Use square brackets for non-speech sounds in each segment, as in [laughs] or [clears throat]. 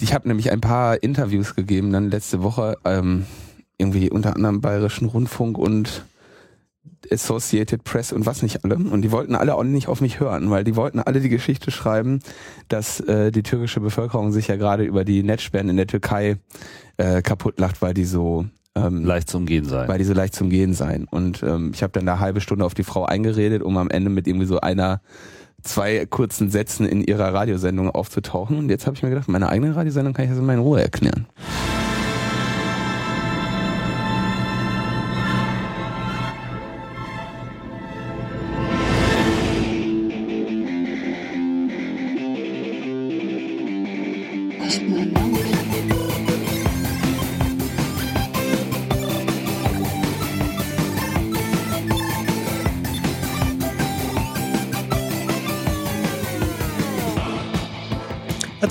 ich habe nämlich ein paar Interviews gegeben dann letzte Woche, ähm, irgendwie unter anderem Bayerischen Rundfunk und Associated Press und was nicht alle. Und die wollten alle auch nicht auf mich hören, weil die wollten alle die Geschichte schreiben, dass äh, die türkische Bevölkerung sich ja gerade über die Netzsperren in der Türkei äh, kaputt lacht, weil die so ähm, leicht zum Gehen sein. Weil die so leicht zum Gehen sein. Und ähm, ich habe dann eine halbe Stunde auf die Frau eingeredet, um am Ende mit irgendwie so einer zwei kurzen Sätzen in ihrer Radiosendung aufzutauchen. Und jetzt habe ich mir gedacht, meine eigene Radiosendung kann ich das in Ruhe erklären.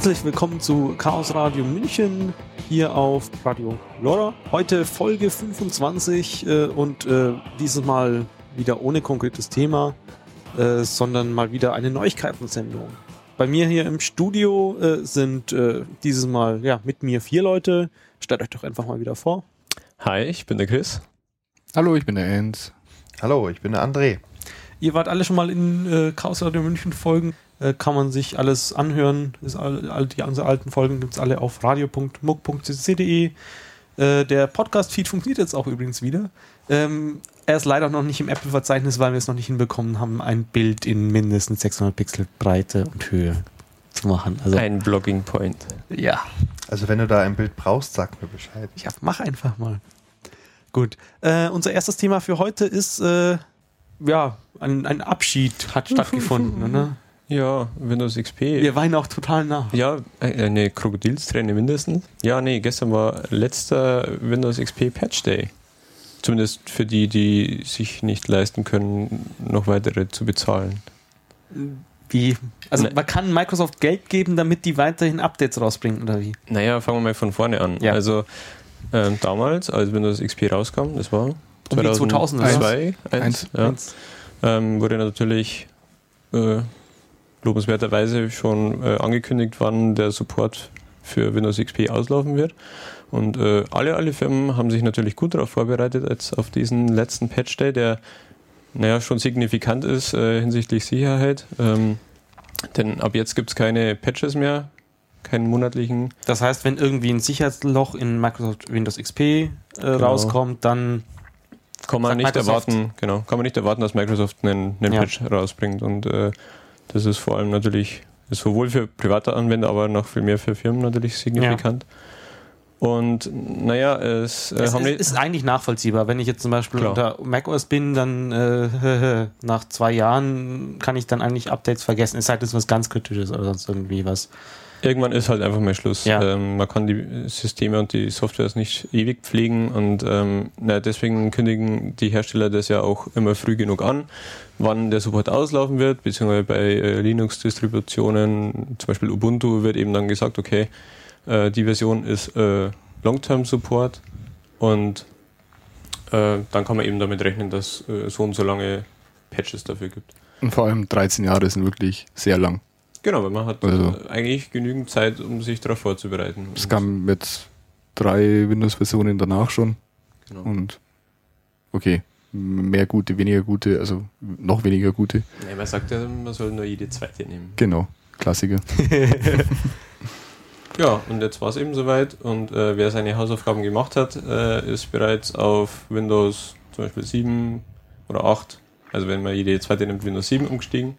Herzlich willkommen zu Chaos Radio München hier auf Radio Lora. Heute Folge 25 äh, und äh, dieses Mal wieder ohne konkretes Thema, äh, sondern mal wieder eine Neuigkeitensendung. Bei mir hier im Studio äh, sind äh, dieses Mal ja mit mir vier Leute. Stellt euch doch einfach mal wieder vor. Hi, ich bin der Chris. Hallo, ich bin der Enz. Hallo, ich bin der André. Ihr wart alle schon mal in äh, Chaos Radio München Folgen äh, kann man sich alles anhören. Ist all, all die unsere alten Folgen gibt es alle auf radio.muck.cc.de. Äh, der Podcast-Feed funktioniert jetzt auch übrigens wieder. Ähm, er ist leider noch nicht im Apple-Verzeichnis, weil wir es noch nicht hinbekommen haben, ein Bild in mindestens 600 Pixel Breite und Höhe zu machen. Also, ein Blogging Point. Ja. Also wenn du da ein Bild brauchst, sag mir Bescheid. Ja, mach einfach mal. Gut. Äh, unser erstes Thema für heute ist, äh, ja, ein, ein Abschied hat [laughs] stattgefunden. ne? Ja, Windows XP. Wir weinen auch total nach. Ja, eine Krokodilsträne mindestens. Ja, nee, gestern war letzter Windows XP Patch Day. Zumindest für die, die sich nicht leisten können, noch weitere zu bezahlen. Wie? Also ne. man kann Microsoft Geld geben, damit die weiterhin Updates rausbringen, oder wie? Naja, fangen wir mal von vorne an. Ja. Also ähm, damals, als Windows XP rauskam, das war 2002, 1, ja, ähm, wurde natürlich äh, lobenswerterweise schon äh, angekündigt, wann der Support für Windows XP auslaufen wird. Und äh, alle, alle Firmen haben sich natürlich gut darauf vorbereitet, als auf diesen letzten Patch Day, der naja, schon signifikant ist äh, hinsichtlich Sicherheit. Ähm, denn ab jetzt gibt es keine Patches mehr, keinen monatlichen. Das heißt, wenn irgendwie ein Sicherheitsloch in Microsoft Windows XP äh, genau. rauskommt, dann kann man nicht Microsoft erwarten, genau, kann man nicht erwarten, dass Microsoft einen, einen ja. Patch rausbringt. Und äh, das ist vor allem natürlich sowohl für private Anwender, aber noch viel mehr für Firmen natürlich signifikant. Ja. Und naja, es, äh, es ist, ist, eigentlich nachvollziehbar. Wenn ich jetzt zum Beispiel Klar. unter macOS bin, dann äh, [laughs] nach zwei Jahren kann ich dann eigentlich Updates vergessen. Es sei denn, es ist was ganz Kritisches oder sonst irgendwie was. Irgendwann ist halt einfach mal Schluss. Ja. Ähm, man kann die Systeme und die Softwares nicht ewig pflegen und ähm, na, deswegen kündigen die Hersteller das ja auch immer früh genug an, wann der Support auslaufen wird, beziehungsweise bei äh, Linux-Distributionen, zum Beispiel Ubuntu, wird eben dann gesagt, okay, äh, die Version ist äh, Long-Term-Support und äh, dann kann man eben damit rechnen, dass äh, so und so lange Patches dafür gibt. Und vor allem 13 Jahre sind wirklich sehr lang. Genau, weil man hat also, eigentlich genügend Zeit, um sich darauf vorzubereiten. Es kam jetzt drei Windows-Versionen danach schon. Genau. Und okay, mehr gute, weniger gute, also noch weniger gute. Nee, man sagt ja, man soll nur jede zweite nehmen. Genau, Klassiker. [laughs] [laughs] ja, und jetzt war es eben soweit. Und äh, wer seine Hausaufgaben gemacht hat, äh, ist bereits auf Windows zum Beispiel 7 oder 8, also wenn man jede zweite nimmt, Windows 7 umgestiegen.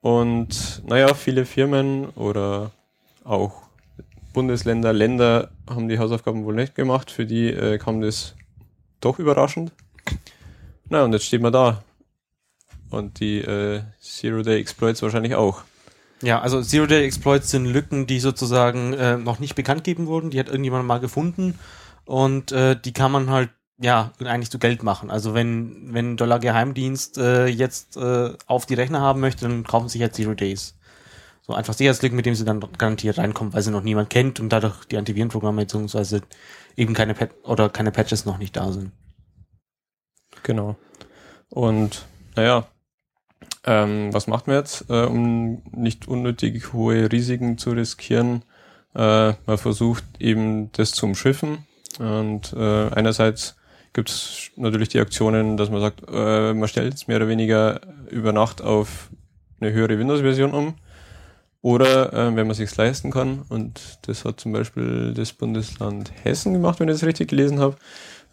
Und naja, viele Firmen oder auch Bundesländer, Länder haben die Hausaufgaben wohl nicht gemacht. Für die äh, kam das doch überraschend. Na, und jetzt steht man da. Und die äh, Zero-Day-Exploits wahrscheinlich auch. Ja, also Zero-Day-Exploits sind Lücken, die sozusagen äh, noch nicht bekannt gegeben wurden. Die hat irgendjemand mal gefunden. Und äh, die kann man halt ja, eigentlich zu Geld machen. Also wenn, wenn Dollar Geheimdienst äh, jetzt äh, auf die Rechner haben möchte, dann kaufen sie jetzt Zero Days. So einfach Sicherheitslücken, mit dem sie dann garantiert reinkommen, weil sie noch niemand kennt und dadurch die Antivirenprogramme beziehungsweise eben keine Pat oder keine Patches noch nicht da sind. Genau. Und naja, ähm, was macht man jetzt, äh, um nicht unnötig hohe Risiken zu riskieren? Äh, man versucht eben das zu umschiffen und äh, einerseits gibt es natürlich die Aktionen, dass man sagt, äh, man stellt es mehr oder weniger über Nacht auf eine höhere Windows-Version um. Oder äh, wenn man sich leisten kann, und das hat zum Beispiel das Bundesland Hessen gemacht, wenn ich das richtig gelesen habe,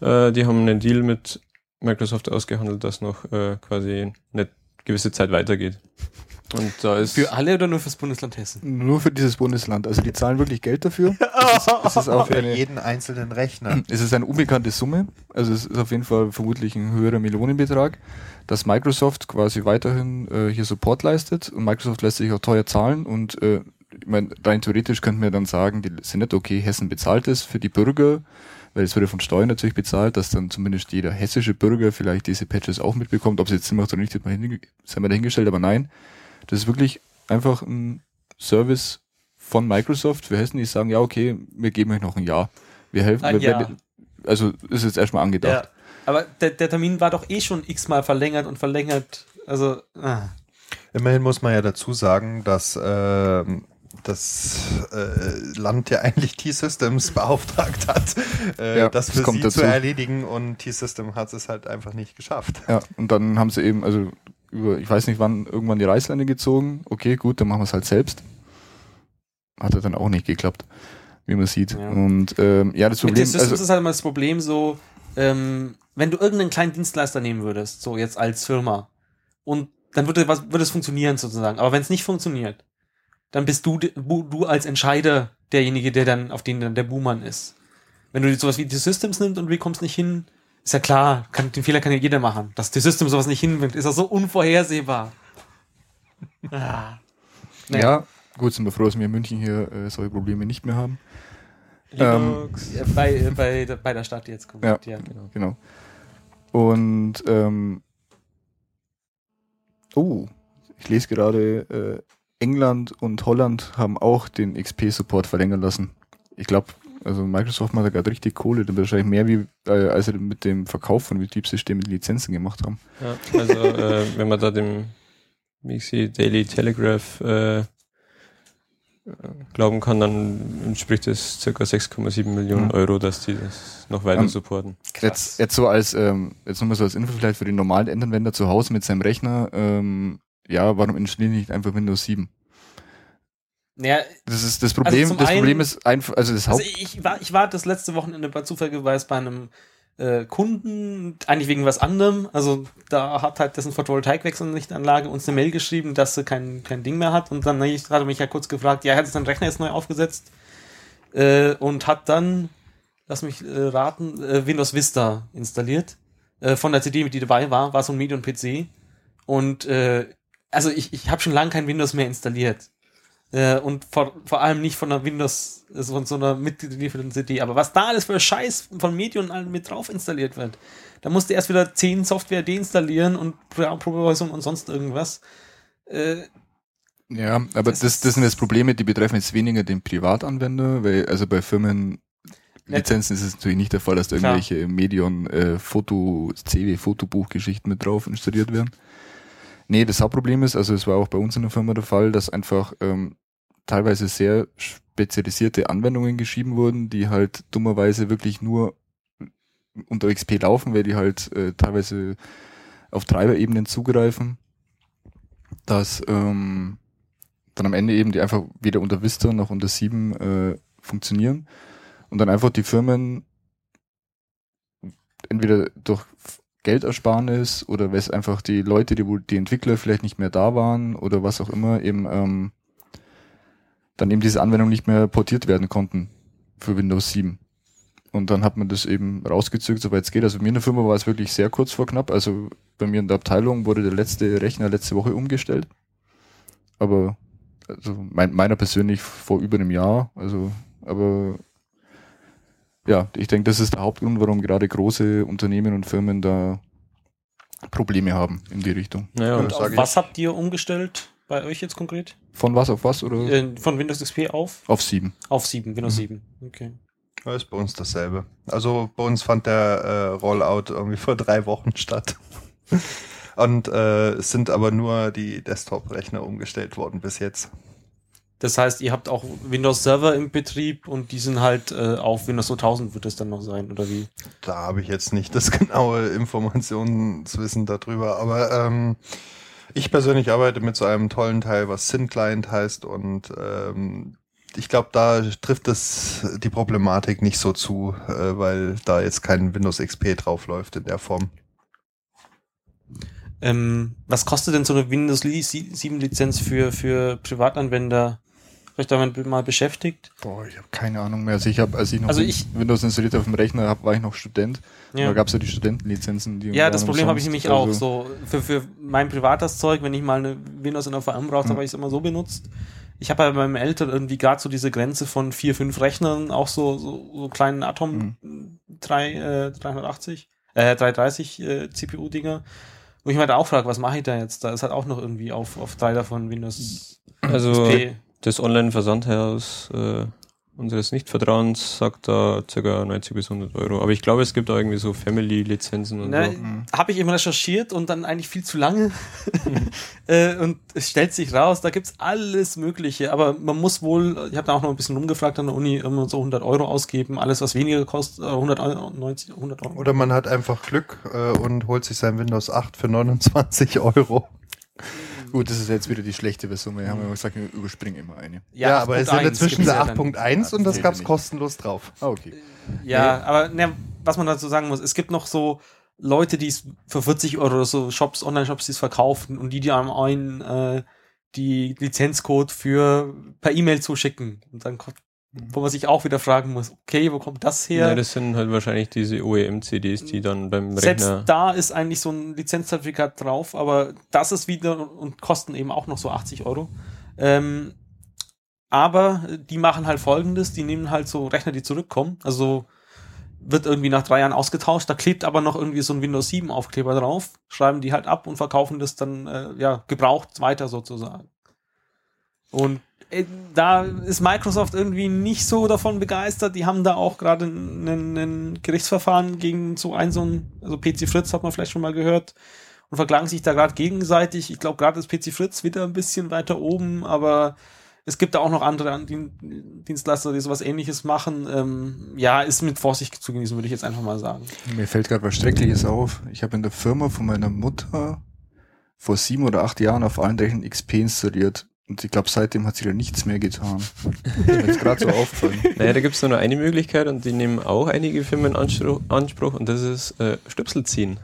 äh, die haben einen Deal mit Microsoft ausgehandelt, dass noch äh, quasi eine gewisse Zeit weitergeht. Und da ist für alle oder nur fürs Bundesland Hessen? Nur für dieses Bundesland. Also die zahlen wirklich Geld dafür. [laughs] Es ist, es ist auch für eine, jeden einzelnen Rechner. [clears throat] Es ist eine unbekannte Summe. Also es ist auf jeden Fall vermutlich ein höherer Millionenbetrag, dass Microsoft quasi weiterhin äh, hier Support leistet. Und Microsoft lässt sich auch teuer zahlen. Und äh, ich meine, rein theoretisch könnten wir dann sagen, die sind nicht okay, Hessen bezahlt es für die Bürger weil es wurde von Steuern natürlich bezahlt, dass dann zumindest jeder hessische Bürger vielleicht diese Patches auch mitbekommt. Ob es jetzt Sinn macht oder nicht, sind wir dahingestellt, aber nein, das ist wirklich einfach ein Service von Microsoft für Hessen, die sagen, ja, okay, wir geben euch noch ein Jahr. Wir helfen. Ein wir, Jahr. also ist jetzt erstmal angedacht. Ja, aber der, der Termin war doch eh schon x-mal verlängert und verlängert. Also. Ah. Immerhin muss man ja dazu sagen, dass äh, das äh, Land ja eigentlich T-Systems [laughs] beauftragt hat, äh, ja, das für das sie dazu. zu erledigen und T-System hat es halt einfach nicht geschafft. Ja, und dann haben sie eben, also über, ich weiß nicht wann, irgendwann die Reißleine gezogen. Okay, gut, dann machen wir es halt selbst. Hat er dann auch nicht geklappt, wie man sieht. Ja. Und ähm, ja, das Problem ist. Also, ist halt immer das Problem so, ähm, wenn du irgendeinen kleinen Dienstleister nehmen würdest, so jetzt als Firma, und dann würde was würde es funktionieren sozusagen. Aber wenn es nicht funktioniert, dann bist du du als Entscheider derjenige, der dann auf den dann der Buhmann ist. Wenn du sowas wie die Systems nimmst und du kommst nicht hin, ist ja klar, kann, den Fehler kann ja jeder machen. Dass die System sowas nicht hinbringt, ist ja so unvorhersehbar. ah. naja. Ja, gut, sind wir froh, dass wir in München hier äh, solche Probleme nicht mehr haben. Linux. Ähm, bei, bei, bei der Stadt jetzt kommt. Ja, ja, genau. genau. Und ähm, oh, ich lese gerade, äh, England und Holland haben auch den XP-Support verlängern lassen. Ich glaube, also Microsoft macht da gerade richtig Kohle, dann wahrscheinlich mehr wie äh, als sie mit dem Verkauf von Betriebssystemen mit Lizenzen gemacht haben. Ja, also äh, wenn man da dem wie ich sehe, Daily Telegraph äh, glauben kann, dann entspricht das ca. 6,7 Millionen mhm. Euro, dass die das noch weiter um, supporten. Jetzt, jetzt so als, ähm, jetzt nochmal so als Info vielleicht für den normalen Endanwender zu Hause mit seinem Rechner, ähm, ja, warum installieren nicht einfach Windows 7? Ja, das ist das Problem. Also das einen, Problem ist einfach, also das Haupt. Also ich war, ich war das letzte Wochenende bei Zufallgeweis bei einem äh, Kunden, eigentlich wegen was anderem. Also da hat halt dessen Photovoltaikwechsellichtanlage uns eine Mail geschrieben, dass sie kein, kein Ding mehr hat. Und dann habe ich gerade mich ja kurz gefragt, ja, er hat seinen Rechner jetzt neu aufgesetzt äh, und hat dann, lass mich äh, raten, äh, Windows Vista installiert. Äh, von der CD, die dabei war, war so ein Medium-PC. Und äh, also ich, ich habe schon lange kein Windows mehr installiert. Äh, und vor, vor allem nicht von einer Windows, also von so einer mitgelieferten CD. Aber was da alles für Scheiß von Medium mit drauf installiert wird, da musst du erst wieder 10 Software deinstallieren und Probeweitung und sonst irgendwas. Äh, ja, aber das, das, das sind jetzt Probleme, die betreffen jetzt weniger den Privatanwender, weil also bei Firmen Lizenzen ist es natürlich nicht der Fall, dass da irgendwelche Medion äh, Foto, CW Fotobuchgeschichten mit drauf installiert werden. Nee, das Hauptproblem ist, also es war auch bei uns in der Firma der Fall, dass einfach ähm, teilweise sehr spezialisierte Anwendungen geschrieben wurden, die halt dummerweise wirklich nur unter XP laufen, weil die halt äh, teilweise auf Treiberebenen zugreifen, dass ähm, dann am Ende eben die einfach weder unter Vista noch unter 7 äh, funktionieren und dann einfach die Firmen entweder durch Geldersparnis oder weil es einfach die Leute, die wohl die Entwickler vielleicht nicht mehr da waren oder was auch immer, eben ähm, dann eben diese Anwendung nicht mehr portiert werden konnten für Windows 7. Und dann hat man das eben rausgezögert, soweit es geht. Also bei mir in der Firma war es wirklich sehr kurz vor knapp. Also bei mir in der Abteilung wurde der letzte Rechner letzte Woche umgestellt. Aber also mein, meiner persönlich vor über einem Jahr. Also, aber ja, ich denke, das ist der Hauptgrund, warum gerade große Unternehmen und Firmen da Probleme haben in die Richtung. Naja, und auf was habt ihr umgestellt bei euch jetzt konkret? Von was auf was? Oder? Äh, von Windows XP auf? Auf 7. Auf 7, Windows mhm. 7. Okay. Das ist bei uns dasselbe. Also bei uns fand der äh, Rollout irgendwie [laughs] vor drei Wochen statt. [laughs] Und äh, es sind aber nur die Desktop-Rechner umgestellt worden bis jetzt. Das heißt, ihr habt auch Windows Server im Betrieb und die sind halt äh, auf Windows 2000 wird es dann noch sein, oder wie? Da habe ich jetzt nicht das [laughs] genaue Informationswissen darüber, aber ähm, ich persönlich arbeite mit so einem tollen Teil, was SynClient heißt und ähm, ich glaube, da trifft es die Problematik nicht so zu, äh, weil da jetzt kein Windows XP draufläuft in der Form. Ähm, was kostet denn so eine Windows 7 Lizenz für, für Privatanwender? Vielleicht damit mal beschäftigt? Boah, ich habe keine Ahnung mehr. Also ich habe, als ich noch also ich, Windows installiert auf dem Rechner habe, war ich noch Student. Ja. Da gab es ja die Studentenlizenzen. Die ja, das Problem habe ich nämlich also auch. So für, für mein privates Zeug, wenn ich mal eine Windows in der VM brauche, mhm. habe ich es immer so benutzt. Ich habe bei meinen Eltern irgendwie gerade so diese Grenze von vier, fünf Rechnern, auch so, so, so kleinen Atom mhm. 3, äh, 380, äh, 330 äh, CPU-Dinger. Wo ich mir da auch frage, was mache ich da jetzt? Da ist halt auch noch irgendwie auf, auf drei davon Windows also, XP das Online-Versandhaus äh, unseres Nichtvertrauens sagt da ca. 90 bis 100 Euro. Aber ich glaube, es gibt da irgendwie so Family-Lizenzen und Na, so. Habe ich immer recherchiert und dann eigentlich viel zu lange. [laughs] äh, und es stellt sich raus, da gibt's alles Mögliche. Aber man muss wohl, ich habe da auch noch ein bisschen rumgefragt an der Uni, immer so 100 Euro ausgeben. Alles, was weniger kostet, 190, 100 Euro. Oder man hat einfach Glück äh, und holt sich sein Windows 8 für 29 Euro. Gut, das ist jetzt wieder die schlechte Version. Wir haben ja gesagt, wir überspringen immer eine. Ja, ja aber es ja dazwischen der 8.1 und das gab es kostenlos drauf. Ah, okay. Ja, nee. aber ne, was man dazu sagen muss, es gibt noch so Leute, die es für 40 Euro oder so Shops, Online-Shops, die es verkaufen und die dir am einen äh, die Lizenzcode für per E-Mail zuschicken. Und dann wo man sich auch wieder fragen muss, okay, wo kommt das her? Ja, das sind halt wahrscheinlich diese OEM-CDs, die dann beim Selbst Rechner... da ist eigentlich so ein Lizenzzertifikat drauf, aber das ist wieder und kosten eben auch noch so 80 Euro. Ähm, aber die machen halt folgendes, die nehmen halt so Rechner, die zurückkommen, also wird irgendwie nach drei Jahren ausgetauscht, da klebt aber noch irgendwie so ein Windows 7 Aufkleber drauf, schreiben die halt ab und verkaufen das dann äh, ja gebraucht weiter sozusagen. Und da ist Microsoft irgendwie nicht so davon begeistert. Die haben da auch gerade ein Gerichtsverfahren gegen so ein, so ein, also PC Fritz hat man vielleicht schon mal gehört und verklagen sich da gerade gegenseitig. Ich glaube, gerade ist PC Fritz wieder ein bisschen weiter oben, aber es gibt da auch noch andere Dienstleister, die sowas ähnliches machen. Ähm, ja, ist mit Vorsicht zu genießen, würde ich jetzt einfach mal sagen. Mir fällt gerade was Schreckliches auf. Ich habe in der Firma von meiner Mutter vor sieben oder acht Jahren auf allen Rechnern XP installiert. Und ich glaube, seitdem hat sich da nichts mehr getan. Das ist mir gerade so [laughs] aufgefallen. Naja, da gibt es nur noch eine Möglichkeit und die nehmen auch einige Firmen in Anspruch, Anspruch und das ist äh, Stöpsel ziehen.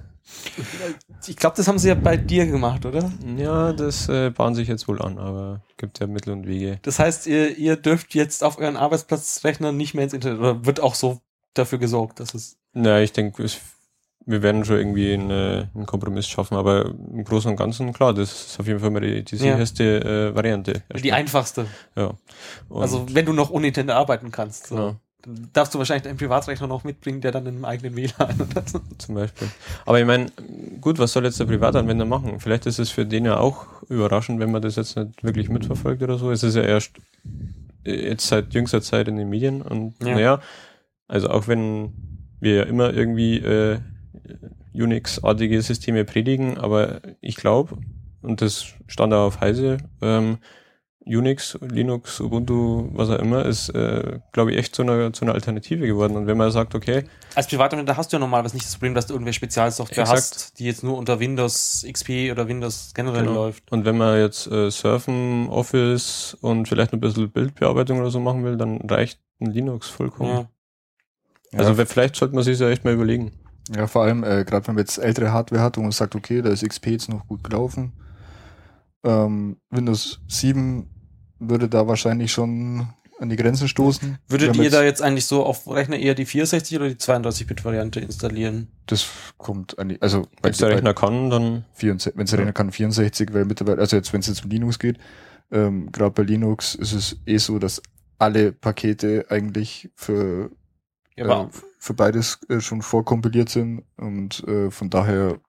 Ich glaube, das haben sie ja bei dir gemacht, oder? Ja, das äh, bahnt sich jetzt wohl an, aber gibt ja Mittel und Wege. Das heißt, ihr, ihr dürft jetzt auf euren Arbeitsplatzrechner nicht mehr ins Internet oder wird auch so dafür gesorgt, dass es. Ja, ich denke, es wir werden schon irgendwie eine, einen Kompromiss schaffen, aber im Großen und Ganzen, klar, das ist auf jeden Fall mal die, die sicherste ja. äh, Variante. Die einfachste. Ja. Und also wenn du noch unintended arbeiten kannst. So. Ja. Dann darfst du wahrscheinlich einen Privatrechner noch mitbringen, der dann im eigenen WLAN oder so. Zum Beispiel. Aber ich meine, gut, was soll jetzt der Privatanwender machen? Vielleicht ist es für den ja auch überraschend, wenn man das jetzt nicht wirklich mitverfolgt oder so. Es ist ja erst äh, jetzt seit jüngster Zeit in den Medien und ja. naja, also auch wenn wir ja immer irgendwie äh, Unix-artige Systeme predigen, aber ich glaube, und das stand auch auf Heise, ähm, Unix, Linux, Ubuntu, was auch immer, ist, äh, glaube ich, echt zu einer, zu einer Alternative geworden. Und wenn man sagt, okay. Als Privatanwender hast du ja normalerweise nicht das Problem, dass du irgendwelche Spezialsoftware exakt. hast, die jetzt nur unter Windows XP oder Windows generell genau. läuft. Und wenn man jetzt äh, Surfen, Office und vielleicht ein bisschen Bildbearbeitung oder so machen will, dann reicht ein Linux vollkommen. Ja. Also ja. vielleicht sollte man sich ja echt mal überlegen. Ja, vor allem, äh, gerade wenn man jetzt ältere Hardware hat und man sagt, okay, da ist XP jetzt noch gut gelaufen. Ähm, Windows 7 würde da wahrscheinlich schon an die Grenzen stoßen. Würdet ihr da jetzt eigentlich so auf Rechner eher die 64 oder die 32-Bit-Variante installieren? Das kommt an die, also wenn der Rechner kann, dann wenn es der Rechner kann 64, weil mittlerweile, also jetzt wenn es jetzt um Linux geht, ähm, gerade bei Linux ist es eh so, dass alle Pakete eigentlich für ja, äh, für beides äh, schon vorkompiliert sind und äh, von daher.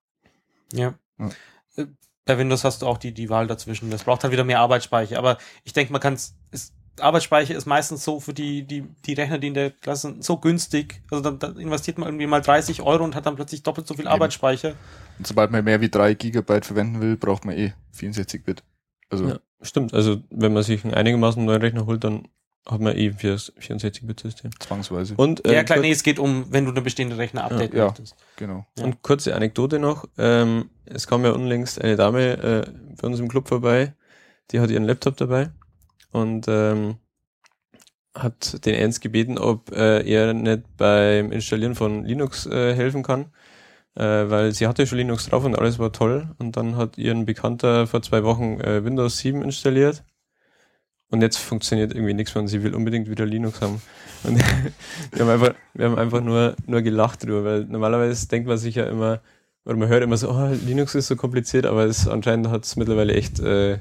Ja. ja. Äh, bei Windows hast du auch die, die Wahl dazwischen. Das braucht halt wieder mehr Arbeitsspeicher. Aber ich denke, man kann es. Arbeitsspeicher ist meistens so für die, die, die Rechner, die in der Klasse sind, so günstig. Also dann, dann investiert man irgendwie mal 30 Euro und hat dann plötzlich doppelt so viel Eben. Arbeitsspeicher. Und sobald man mehr wie 3 Gigabyte verwenden will, braucht man eh 64 Bit. Also ja, stimmt. Also wenn man sich einen einigermaßen neuen Rechner holt, dann hat man eh 64-Bit-System. Zwangsweise. Und, äh, ja, klar, nee, es geht um, wenn du eine bestehende Rechner updaten ja, möchtest. Genau. Ja. Und kurze Anekdote noch. Ähm, es kam ja unlängst eine Dame äh, bei uns im Club vorbei, die hat ihren Laptop dabei und ähm, hat den Ernst gebeten, ob äh, er nicht beim Installieren von Linux äh, helfen kann, äh, weil sie hatte schon Linux drauf und alles war toll. Und dann hat ihren Bekannter vor zwei Wochen äh, Windows 7 installiert und jetzt funktioniert irgendwie nichts mehr und sie will unbedingt wieder Linux haben. Und [laughs] wir haben einfach, wir haben einfach nur, nur gelacht drüber, weil normalerweise denkt man sich ja immer, oder man hört immer so, oh, Linux ist so kompliziert, aber es anscheinend hat es mittlerweile echt äh,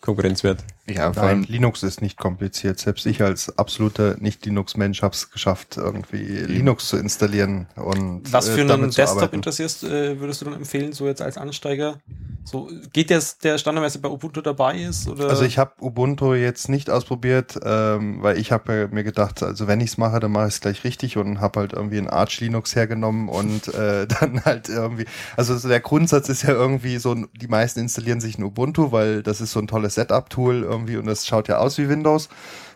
Konkurrenzwert. Ja, vor allem Linux ist nicht kompliziert. Selbst ich als absoluter Nicht-Linux-Mensch habe es geschafft, irgendwie Linux zu installieren und Was für äh, einen Desktop interessierst, äh, würdest du dann empfehlen, so jetzt als Ansteiger? So geht der, der standardmäßig bei Ubuntu dabei ist? Oder? Also ich habe Ubuntu jetzt nicht ausprobiert, ähm, weil ich habe mir gedacht, also wenn ich es mache, dann mache ich es gleich richtig und habe halt irgendwie ein Arch Linux hergenommen und äh, [laughs] dann halt irgendwie, also der Grundsatz ist ja irgendwie so, die meisten installieren sich ein Ubuntu, weil das ist so ein tolles Setup-Tool irgendwie und das schaut ja aus wie Windows.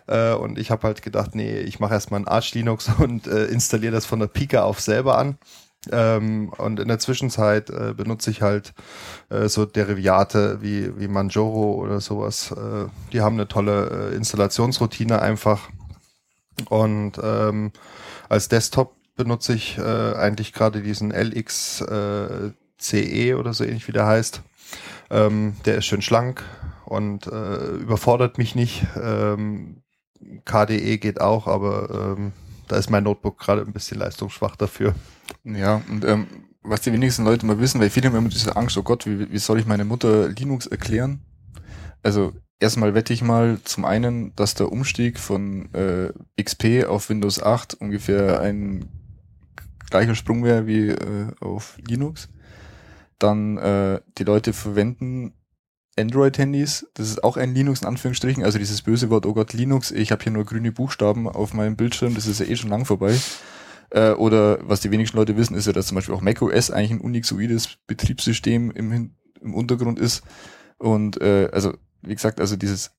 Äh, und ich habe halt gedacht, nee, ich mache erstmal ein Arch Linux [laughs] und äh, installiere das von der Pika auf selber an ähm, und in der Zwischenzeit äh, benutze ich halt äh, so Derivate wie, wie Manjaro oder sowas. Äh, die haben eine tolle äh, Installationsroutine einfach. Und ähm, als Desktop benutze ich äh, eigentlich gerade diesen LXCE äh, oder so ähnlich wie der heißt. Ähm, der ist schön schlank und äh, überfordert mich nicht. Ähm, KDE geht auch, aber ähm, da ist mein Notebook gerade ein bisschen leistungsschwach dafür. Ja, und ähm, was die wenigsten Leute mal wissen, weil viele haben immer diese Angst, oh Gott, wie, wie soll ich meine Mutter Linux erklären? Also erstmal wette ich mal zum einen, dass der Umstieg von äh, XP auf Windows 8 ungefähr ein gleicher Sprung wäre wie äh, auf Linux. Dann äh, die Leute verwenden Android-Handys, das ist auch ein Linux in Anführungsstrichen, also dieses böse Wort, oh Gott, Linux, ich habe hier nur grüne Buchstaben auf meinem Bildschirm, das ist ja eh schon lang vorbei. Äh, oder was die wenigsten Leute wissen, ist ja, dass zum Beispiel auch macOS eigentlich ein unixoides Betriebssystem im, im Untergrund ist. Und äh, also, wie gesagt, also dieses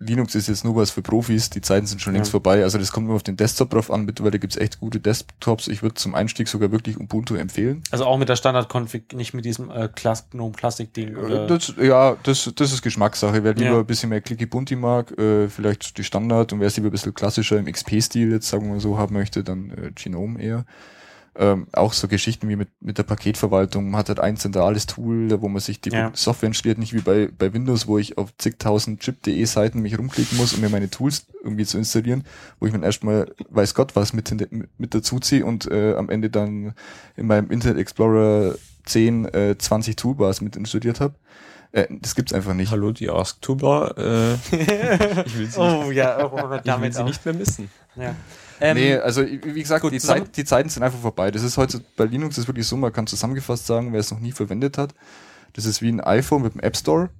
Linux ist jetzt nur was für Profis, die Zeiten sind schon längst vorbei. Also das kommt nur auf den Desktop drauf an, mittlerweile gibt's echt gute Desktops. Ich würde zum Einstieg sogar wirklich Ubuntu empfehlen. Also auch mit der Standard-Config, nicht mit diesem äh, GNOME Classic-Ding. Äh, das, ja, das, das ist Geschmackssache. Wer lieber ja. ein bisschen mehr Clicky Bunti mag, äh, vielleicht die Standard und wer es lieber ein bisschen klassischer im XP-Stil jetzt sagen wir mal so haben möchte, dann äh, Genome eher ähm, auch so Geschichten wie mit, mit der Paketverwaltung. Man hat halt ein zentrales Tool, wo man sich die ja. Software installiert, nicht wie bei, bei Windows, wo ich auf zigtausend chip.de Seiten mich rumklicken muss, um mir meine Tools irgendwie zu installieren, wo ich mir erstmal weiß Gott was mit, mit dazu ziehe und äh, am Ende dann in meinem Internet Explorer 10, äh, 20 Toolbars mit installiert habe. Äh, das gibt's einfach nicht. Hallo, die Ask Toolbar. Äh, ich will sie, oh, nicht, ja, oh, ich will sie nicht [laughs] mehr missen. Ja. Ähm, nee, also wie gesagt, gut, die, Zeit, die Zeiten sind einfach vorbei. Das ist heute bei Linux ist wirklich so, man kann zusammengefasst sagen, wer es noch nie verwendet hat. Das ist wie ein iPhone mit dem App Store,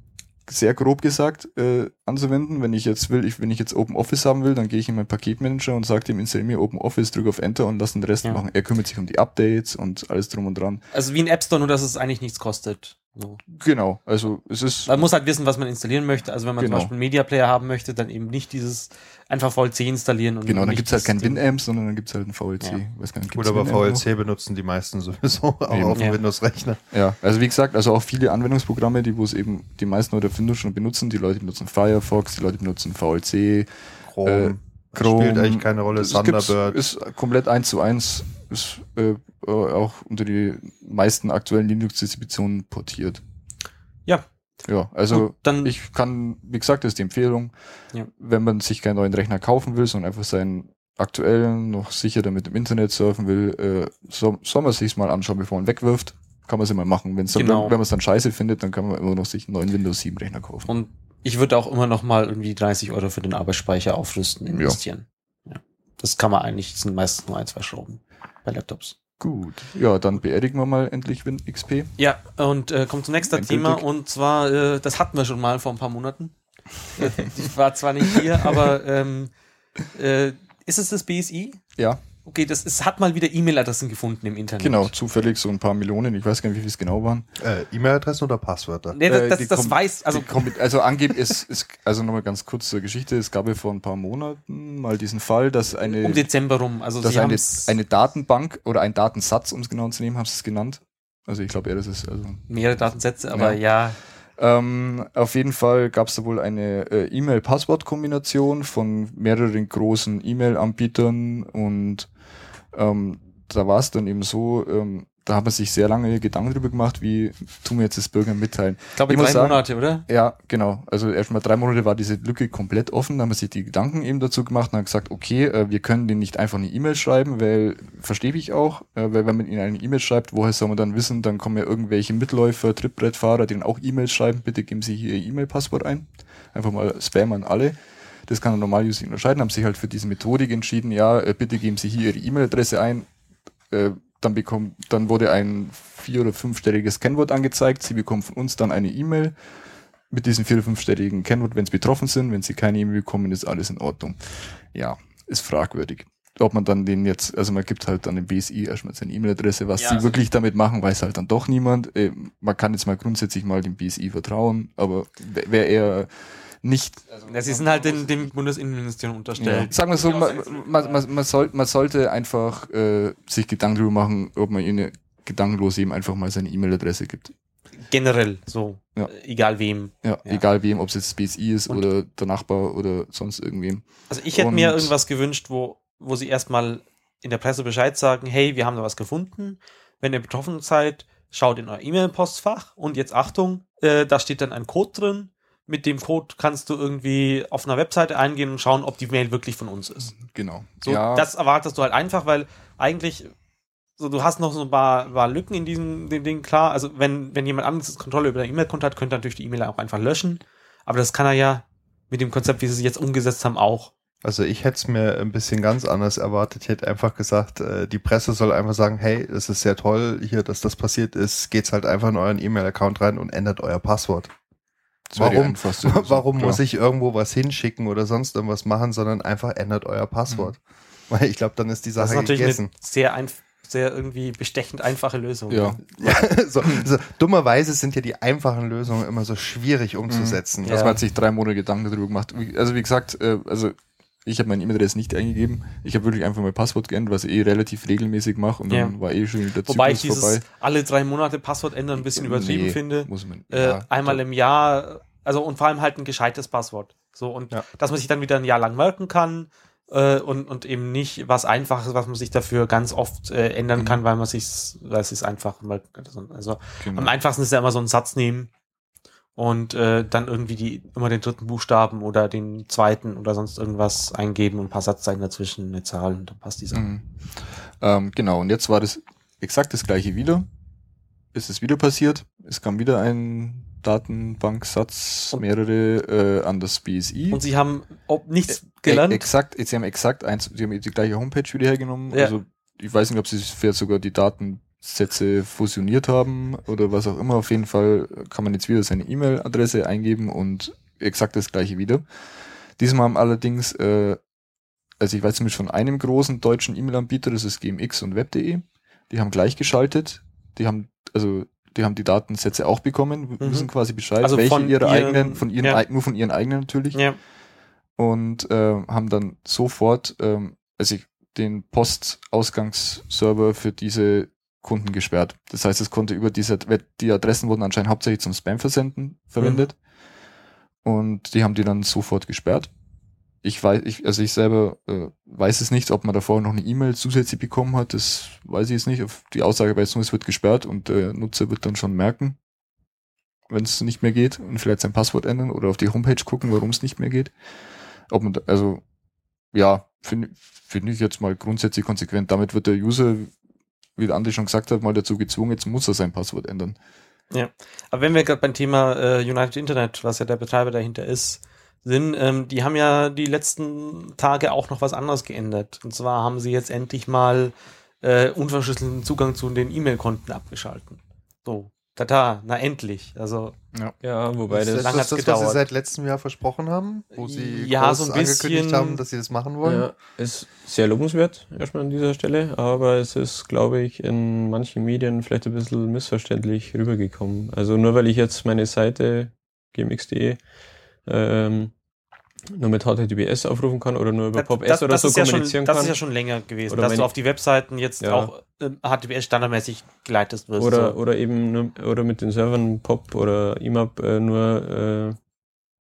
sehr grob gesagt, äh, anzuwenden. Wenn ich jetzt will, ich, wenn ich jetzt Open Office haben will, dann gehe ich in meinen Paketmanager und sage dem, installiere mir Open Office, drücke auf Enter und lasse den Rest ja. machen. Er kümmert sich um die Updates und alles drum und dran. Also wie ein App Store, nur dass es eigentlich nichts kostet. So. Genau, also es ist. Man muss halt wissen, was man installieren möchte. Also wenn man genau. zum Beispiel einen Media Player haben möchte, dann eben nicht dieses einfach VLC installieren. Und genau, dann gibt's halt kein WinAmp, sondern dann gibt's halt ein VLC. Ja. Weiß nicht, Gut, aber VLC noch? benutzen die meisten sowieso auch [laughs] eben. auf dem ja. Windows-Rechner. Ja, also wie gesagt, also auch viele Anwendungsprogramme, die wo es eben die meisten Leute auf Windows schon benutzen. Die Leute benutzen Firefox, die Leute benutzen VLC. Chrome. Äh, Chrome. Spielt eigentlich keine Rolle. Thunderbird. Ist komplett eins zu eins. Ist äh, auch unter die meisten aktuellen Linux-Distributionen portiert. Ja. Ja, also Gut, dann ich kann, wie gesagt, das ist die Empfehlung, ja. wenn man sich keinen neuen Rechner kaufen will, sondern einfach seinen aktuellen noch sicher damit im Internet surfen will, äh, soll, soll man sich mal anschauen, bevor man wegwirft. Kann man es immer machen. Wenn's dann, genau. Wenn man es dann scheiße findet, dann kann man immer noch sich einen neuen Windows 7 Rechner kaufen. Und ich würde auch immer noch mal irgendwie 30 Euro für den Arbeitsspeicher aufrüsten investieren. Ja. ja. Das kann man eigentlich, das sind meistens nur ein, zwei Schrauben bei Laptops. Gut, ja, dann beerdigen wir mal endlich WinXP. Ja, und äh, kommt zum nächsten Thema und zwar, äh, das hatten wir schon mal vor ein paar Monaten. ich war zwar nicht hier, [laughs] aber ähm, äh, ist es das BSI? Ja. Okay, das ist, hat mal wieder E-Mail-Adressen gefunden im Internet. Genau, zufällig so ein paar Millionen, ich weiß gar nicht, wie viel es genau waren. Äh, E-Mail-Adressen oder Passwörter? Nee, das, das, das weiß, also. Also angeblich ist, ist, also nochmal ganz kurz zur Geschichte, es gab ja vor ein paar Monaten mal diesen Fall, dass eine. Um Dezember rum, also dass eine, eine Datenbank oder ein Datensatz, um es genau zu nehmen, haben sie es genannt. Also ich glaube eher, das ist also. Mehrere Datensätze, aber ja. ja ähm, auf jeden Fall gab es da wohl eine äh, E-Mail-Passwort-Kombination von mehreren großen E-Mail-Anbietern und ähm, da war es dann eben so, ähm, da hat man sich sehr lange Gedanken darüber gemacht, wie tun wir jetzt das Bürgern mitteilen. Ich glaube, drei sagen, Monate, oder? Ja, genau. Also erstmal drei Monate war diese Lücke komplett offen, da haben wir sich die Gedanken eben dazu gemacht und haben gesagt, okay, äh, wir können denen nicht einfach eine E-Mail schreiben, weil, verstehe ich auch, äh, weil wenn man ihnen eine E-Mail schreibt, woher soll man dann wissen, dann kommen ja irgendwelche Mitläufer, Trittbrettfahrer, dann auch E-Mails schreiben, bitte geben Sie hier Ihr E-Mail-Passwort ein. Einfach mal Spam an alle. Das kann ein Normal-User unterscheiden, haben sich halt für diese Methodik entschieden, ja, äh, bitte geben Sie hier Ihre E-Mail-Adresse ein, äh, dann bekommt, dann wurde ein vier- oder fünfstelliges Kennwort angezeigt. Sie bekommen von uns dann eine E-Mail mit diesem vier- oder fünfstelligen Kennwort, wenn sie betroffen sind. Wenn sie keine E-Mail bekommen, ist alles in Ordnung. Ja, ist fragwürdig. Ob man dann den jetzt, also man gibt halt dann dem BSI erstmal seine E-Mail-Adresse, was ja, sie also wirklich damit machen, weiß halt dann doch niemand. Äh, man kann jetzt mal grundsätzlich mal dem BSI vertrauen, aber wer eher nicht. Also, ja, sie sind halt dem, dem Bundesinnenministerium unterstellt. Ja. Sagen wir so, man, man, man, man, soll, man sollte einfach äh, sich Gedanken darüber machen, ob man ihnen gedankenlos eben einfach mal seine E-Mail-Adresse gibt. Generell so. Ja. Egal wem. Ja, ja, egal wem, ob es jetzt BSI ist Und oder der Nachbar oder sonst irgendwem. Also ich hätte Und mir irgendwas gewünscht, wo, wo sie erstmal in der Presse Bescheid sagen, hey, wir haben da was gefunden. Wenn ihr betroffen seid, schaut in euer E-Mail-Postfach und jetzt Achtung, äh, da steht dann ein Code drin, mit dem Code kannst du irgendwie auf einer Webseite eingehen und schauen, ob die Mail wirklich von uns ist. Genau. So, ja. Das erwartest du halt einfach, weil eigentlich so, du hast noch so ein paar, paar Lücken in diesem dem Ding, klar. Also, wenn, wenn jemand anderes Kontrolle über dein E-Mail-Konto hat, könnte er natürlich die E-Mail auch einfach löschen. Aber das kann er ja mit dem Konzept, wie sie es jetzt umgesetzt haben, auch. Also ich hätte es mir ein bisschen ganz anders erwartet. Ich hätte einfach gesagt, äh, die Presse soll einfach sagen, hey, es ist sehr toll hier, dass das passiert ist. Geht's halt einfach in euren E-Mail-Account rein und ändert euer Passwort warum warum muss ich irgendwo was hinschicken oder sonst irgendwas machen, sondern einfach ändert euer Passwort. Mhm. Weil ich glaube, dann ist die Sache das ist natürlich gegessen. Eine sehr einfach sehr irgendwie bestechend einfache Lösung. Ja. ja [laughs] so, so, dummerweise sind ja die einfachen Lösungen immer so schwierig umzusetzen. Mhm. Ja. Also man sich drei Monate Gedanken darüber gemacht. Also wie gesagt, äh, also ich habe meine E-Mail-Adresse nicht eingegeben. Ich habe wirklich einfach mein Passwort geändert, was ich eh relativ regelmäßig mache und dann war eh schon der Zyklus Wobei ich dieses vorbei. alle drei Monate Passwort ändern ein bisschen übertrieben nee, finde. Muss man, äh, ja, einmal im Jahr, also und vor allem halt ein gescheites Passwort. So und ja. dass man sich dann wieder ein Jahr lang merken kann äh, und, und eben nicht was Einfaches, was man sich dafür ganz oft äh, ändern mhm. kann, weil man sich, weil es ist einfach merken kann. Also genau. am einfachsten ist ja immer so einen Satz nehmen und äh, dann irgendwie die immer den dritten Buchstaben oder den zweiten oder sonst irgendwas eingeben und ein paar Satzzeichen dazwischen, eine Zahl und dann passt die Sache. Mhm. Ähm, genau, und jetzt war das exakt das gleiche wieder. Ist es wieder passiert. Es kam wieder ein Datenbanksatz, mehrere äh, an das BSI. Und sie haben ob nichts gelernt? Äh, exakt, sie haben exakt eins, sie haben die gleiche Homepage wieder hergenommen. Ja. Also ich weiß nicht, ob sie vielleicht sogar die Daten Sätze fusioniert haben oder was auch immer. Auf jeden Fall kann man jetzt wieder seine E-Mail-Adresse eingeben und exakt das gleiche wieder. Diesmal haben allerdings, äh, also ich weiß zumindest von einem großen deutschen E-Mail-Anbieter, das ist GMX und Web.de, die haben gleichgeschaltet, die haben, also die haben die Datensätze auch bekommen, mhm. wissen quasi Bescheid, also welche ihre ihren, eigenen, von ihren, ja. nur von ihren eigenen natürlich. Ja. Und äh, haben dann sofort, ähm, also ich, den Postausgangsserver für diese Kunden gesperrt. Das heißt, es konnte über diese, die Adressen wurden anscheinend hauptsächlich zum Spam-Versenden verwendet. Mhm. Und die haben die dann sofort gesperrt. Ich weiß, ich, also ich selber äh, weiß es nicht, ob man davor noch eine E-Mail zusätzlich bekommen hat. Das weiß ich jetzt nicht. Die Aussage nur, es wird gesperrt und der Nutzer wird dann schon merken, wenn es nicht mehr geht und vielleicht sein Passwort ändern oder auf die Homepage gucken, warum es nicht mehr geht. Ob man, da, also ja, finde find ich jetzt mal grundsätzlich konsequent. Damit wird der User wie Andi schon gesagt hat, mal dazu gezwungen, jetzt muss er sein Passwort ändern. Ja, aber wenn wir gerade beim Thema äh, United Internet, was ja der Betreiber dahinter ist, sind, ähm, die haben ja die letzten Tage auch noch was anderes geändert. Und zwar haben sie jetzt endlich mal äh, unverschlüsselten Zugang zu den E-Mail-Konten abgeschalten. So. Tata, na endlich. Also ja, ja wobei das, das, das, das, das was sie seit letztem Jahr versprochen haben, wo sie ja, so ein angekündigt haben, dass sie das machen wollen. Ja, ist sehr lobenswert erstmal an dieser Stelle, aber es ist, glaube ich, in manchen Medien vielleicht ein bisschen missverständlich rübergekommen. Also nur weil ich jetzt meine Seite gmx.de ähm, nur mit HTTPS aufrufen kann oder nur über PopS oder so kommunizieren ja schon, kann. Das ist ja schon länger gewesen, oder dass du auf die Webseiten jetzt ja. auch äh, HTTPS standardmäßig geleitet wirst. Oder, so. oder eben nur, oder mit den Servern Pop oder IMAP äh, nur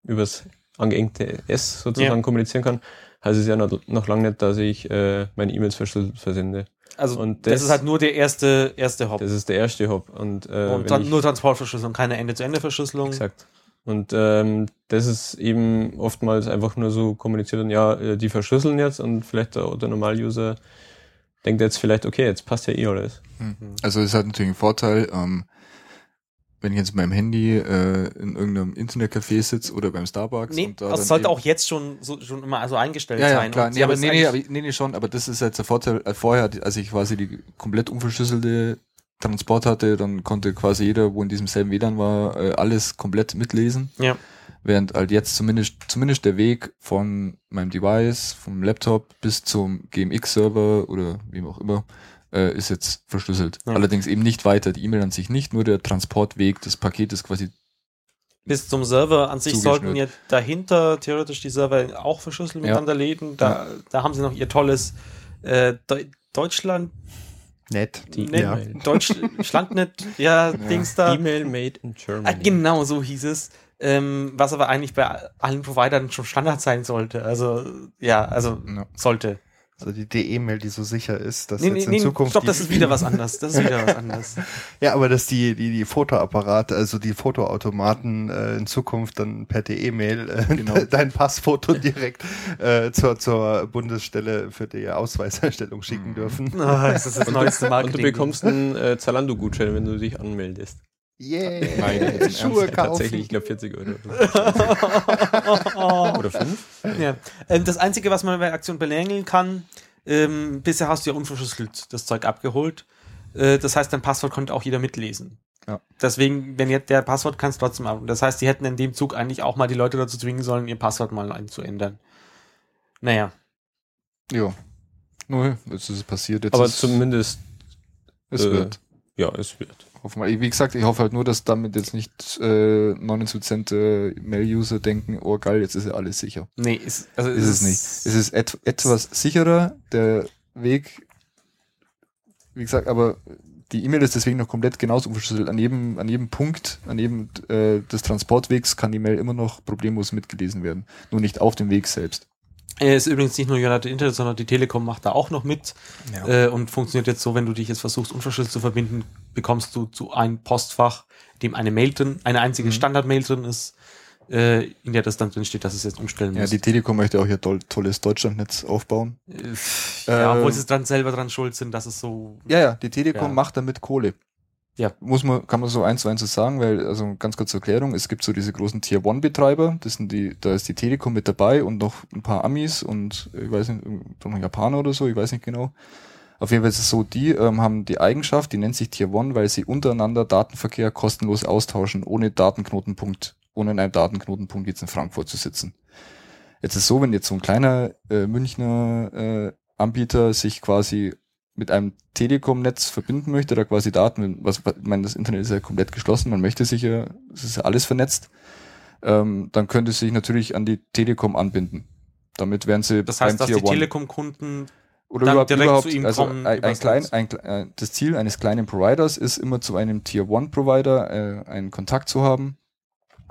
äh, übers angeengte S sozusagen ja. kommunizieren kann, heißt es ja noch, noch lange nicht, dass ich äh, meine E-Mails verschlüsselt versende. Also und das, das, ist halt nur der erste erste Hop. Das ist der erste Hop und, äh, und dann nur Transportverschlüsselung, keine Ende-zu-Ende-Verschlüsselung. Exakt. Und ähm, das ist eben oftmals einfach nur so kommuniziert und ja, äh, die verschlüsseln jetzt und vielleicht der, der Normal-User denkt jetzt vielleicht, okay, jetzt passt ja eh alles. Hm. Also es hat natürlich einen Vorteil, ähm, wenn ich jetzt mit meinem Handy äh, in irgendeinem Internetcafé sitze oder beim Starbucks. Nee, und da das sollte auch jetzt schon so, schon immer so eingestellt ja, ja, sein. Klar, nee, aber, nee, nee, aber, nee, nee, schon, aber das ist jetzt der Vorteil. Äh, vorher, als ich quasi die komplett unverschlüsselte Transport hatte, dann konnte quasi jeder, wo in diesem selben WLAN war, äh, alles komplett mitlesen. Ja. Während halt jetzt zumindest, zumindest der Weg von meinem Device, vom Laptop bis zum GMX-Server oder wie auch immer, äh, ist jetzt verschlüsselt. Ja. Allerdings eben nicht weiter, die E-Mail an sich nicht, nur der Transportweg des Paketes quasi bis zum Server an sich sollten ja dahinter theoretisch die Server auch verschlüsselt ja. miteinander leben. Da, ja. da haben sie noch ihr tolles äh, Deutschland Net. Die Net, ja. Deutsch, Schlandnet, ja, ja, Dings da. E-Mail made in Germany. Ah, genau, so hieß es. Ähm, was aber eigentlich bei allen Providern schon Standard sein sollte. Also, ja, also ja. sollte. Also die DE-Mail, die so sicher ist, dass nee, jetzt nee, in nee, Zukunft. Stopp, das ist wieder was anderes. Das ist wieder was [laughs] anderes. ja, aber dass die, die, die Fotoapparate, also die Fotoautomaten äh, in Zukunft dann per DE-Mail äh, genau. [laughs] dein Passfoto direkt äh, zur, zur Bundesstelle für die Ausweiserstellung schicken mhm. dürfen. Oh, das ist das neueste Marketing. Und du bekommst einen äh, Zalando-Gutschein, wenn du dich anmeldest. Yeah, Nein, Schuhe kaufen. Tatsächlich, ich glaube 40 Euro. [laughs] Oder 5? Ja. Ähm, das Einzige, was man bei Aktion belängeln kann, ähm, bisher hast du ja unverschlüsselt das Zeug abgeholt. Äh, das heißt, dein Passwort konnte auch jeder mitlesen. Ja. Deswegen, wenn jetzt der Passwort kannst trotzdem ab. Das heißt, die hätten in dem Zug eigentlich auch mal die Leute dazu zwingen sollen, ihr Passwort mal einzuändern. Naja. Ja. Nö, jetzt ist es passiert. Jetzt Aber zumindest. Es äh, wird. Ja, es wird. Hoffen wir. Wie gesagt, ich hoffe halt nur, dass damit jetzt nicht äh, 99% äh, Mail-User denken, oh geil, jetzt ist ja alles sicher. Nee, ist, also ist es nicht. Es ist et etwas sicherer, der Weg, wie gesagt, aber die E-Mail ist deswegen noch komplett genauso unverschlüsselt. An jedem, an jedem Punkt, an jedem äh, des Transportwegs kann die Mail immer noch problemlos mitgelesen werden. Nur nicht auf dem Weg selbst. Er ist übrigens nicht nur United Internet, sondern die Telekom macht da auch noch mit ja. äh, und funktioniert jetzt so, wenn du dich jetzt versuchst, unverschlüsselt zu verbinden, bekommst du zu einem Postfach, dem eine Mail drin, eine einzige mhm. Standard-Mail drin ist, äh, in der das dann drin steht, dass es jetzt umstellen muss. Ja, die Telekom möchte auch ihr tolles Deutschlandnetz aufbauen. Äh, ja, obwohl sie dann selber dran schuld sind, dass es so. Ja, ja, die Telekom ja. macht damit Kohle. Ja. Muss man, kann man so eins zu eins sagen, weil, also ganz kurz zur Erklärung, es gibt so diese großen Tier One Betreiber, das sind die, da ist die Telekom mit dabei und noch ein paar Amis und ich weiß nicht, Japaner oder so, ich weiß nicht genau. Auf jeden Fall ist es so, die ähm, haben die Eigenschaft, die nennt sich Tier One, weil sie untereinander Datenverkehr kostenlos austauschen, ohne Datenknotenpunkt, ohne in einem Datenknotenpunkt jetzt in Frankfurt zu sitzen. Jetzt ist es so, wenn jetzt so ein kleiner äh, Münchner äh, Anbieter sich quasi mit einem Telekom-Netz verbinden möchte, da quasi Daten, was, ich meine, das Internet ist ja komplett geschlossen, man möchte sich ja, es ist ja alles vernetzt, ähm, dann könnte sich natürlich an die Telekom anbinden. Damit wären sie Das heißt, dass die Telekom-Kunden oder dann überhaupt, überhaupt also kommen, ein, ein klein, ein, äh, das Ziel eines kleinen Providers ist immer zu einem Tier One Provider äh, einen Kontakt zu haben,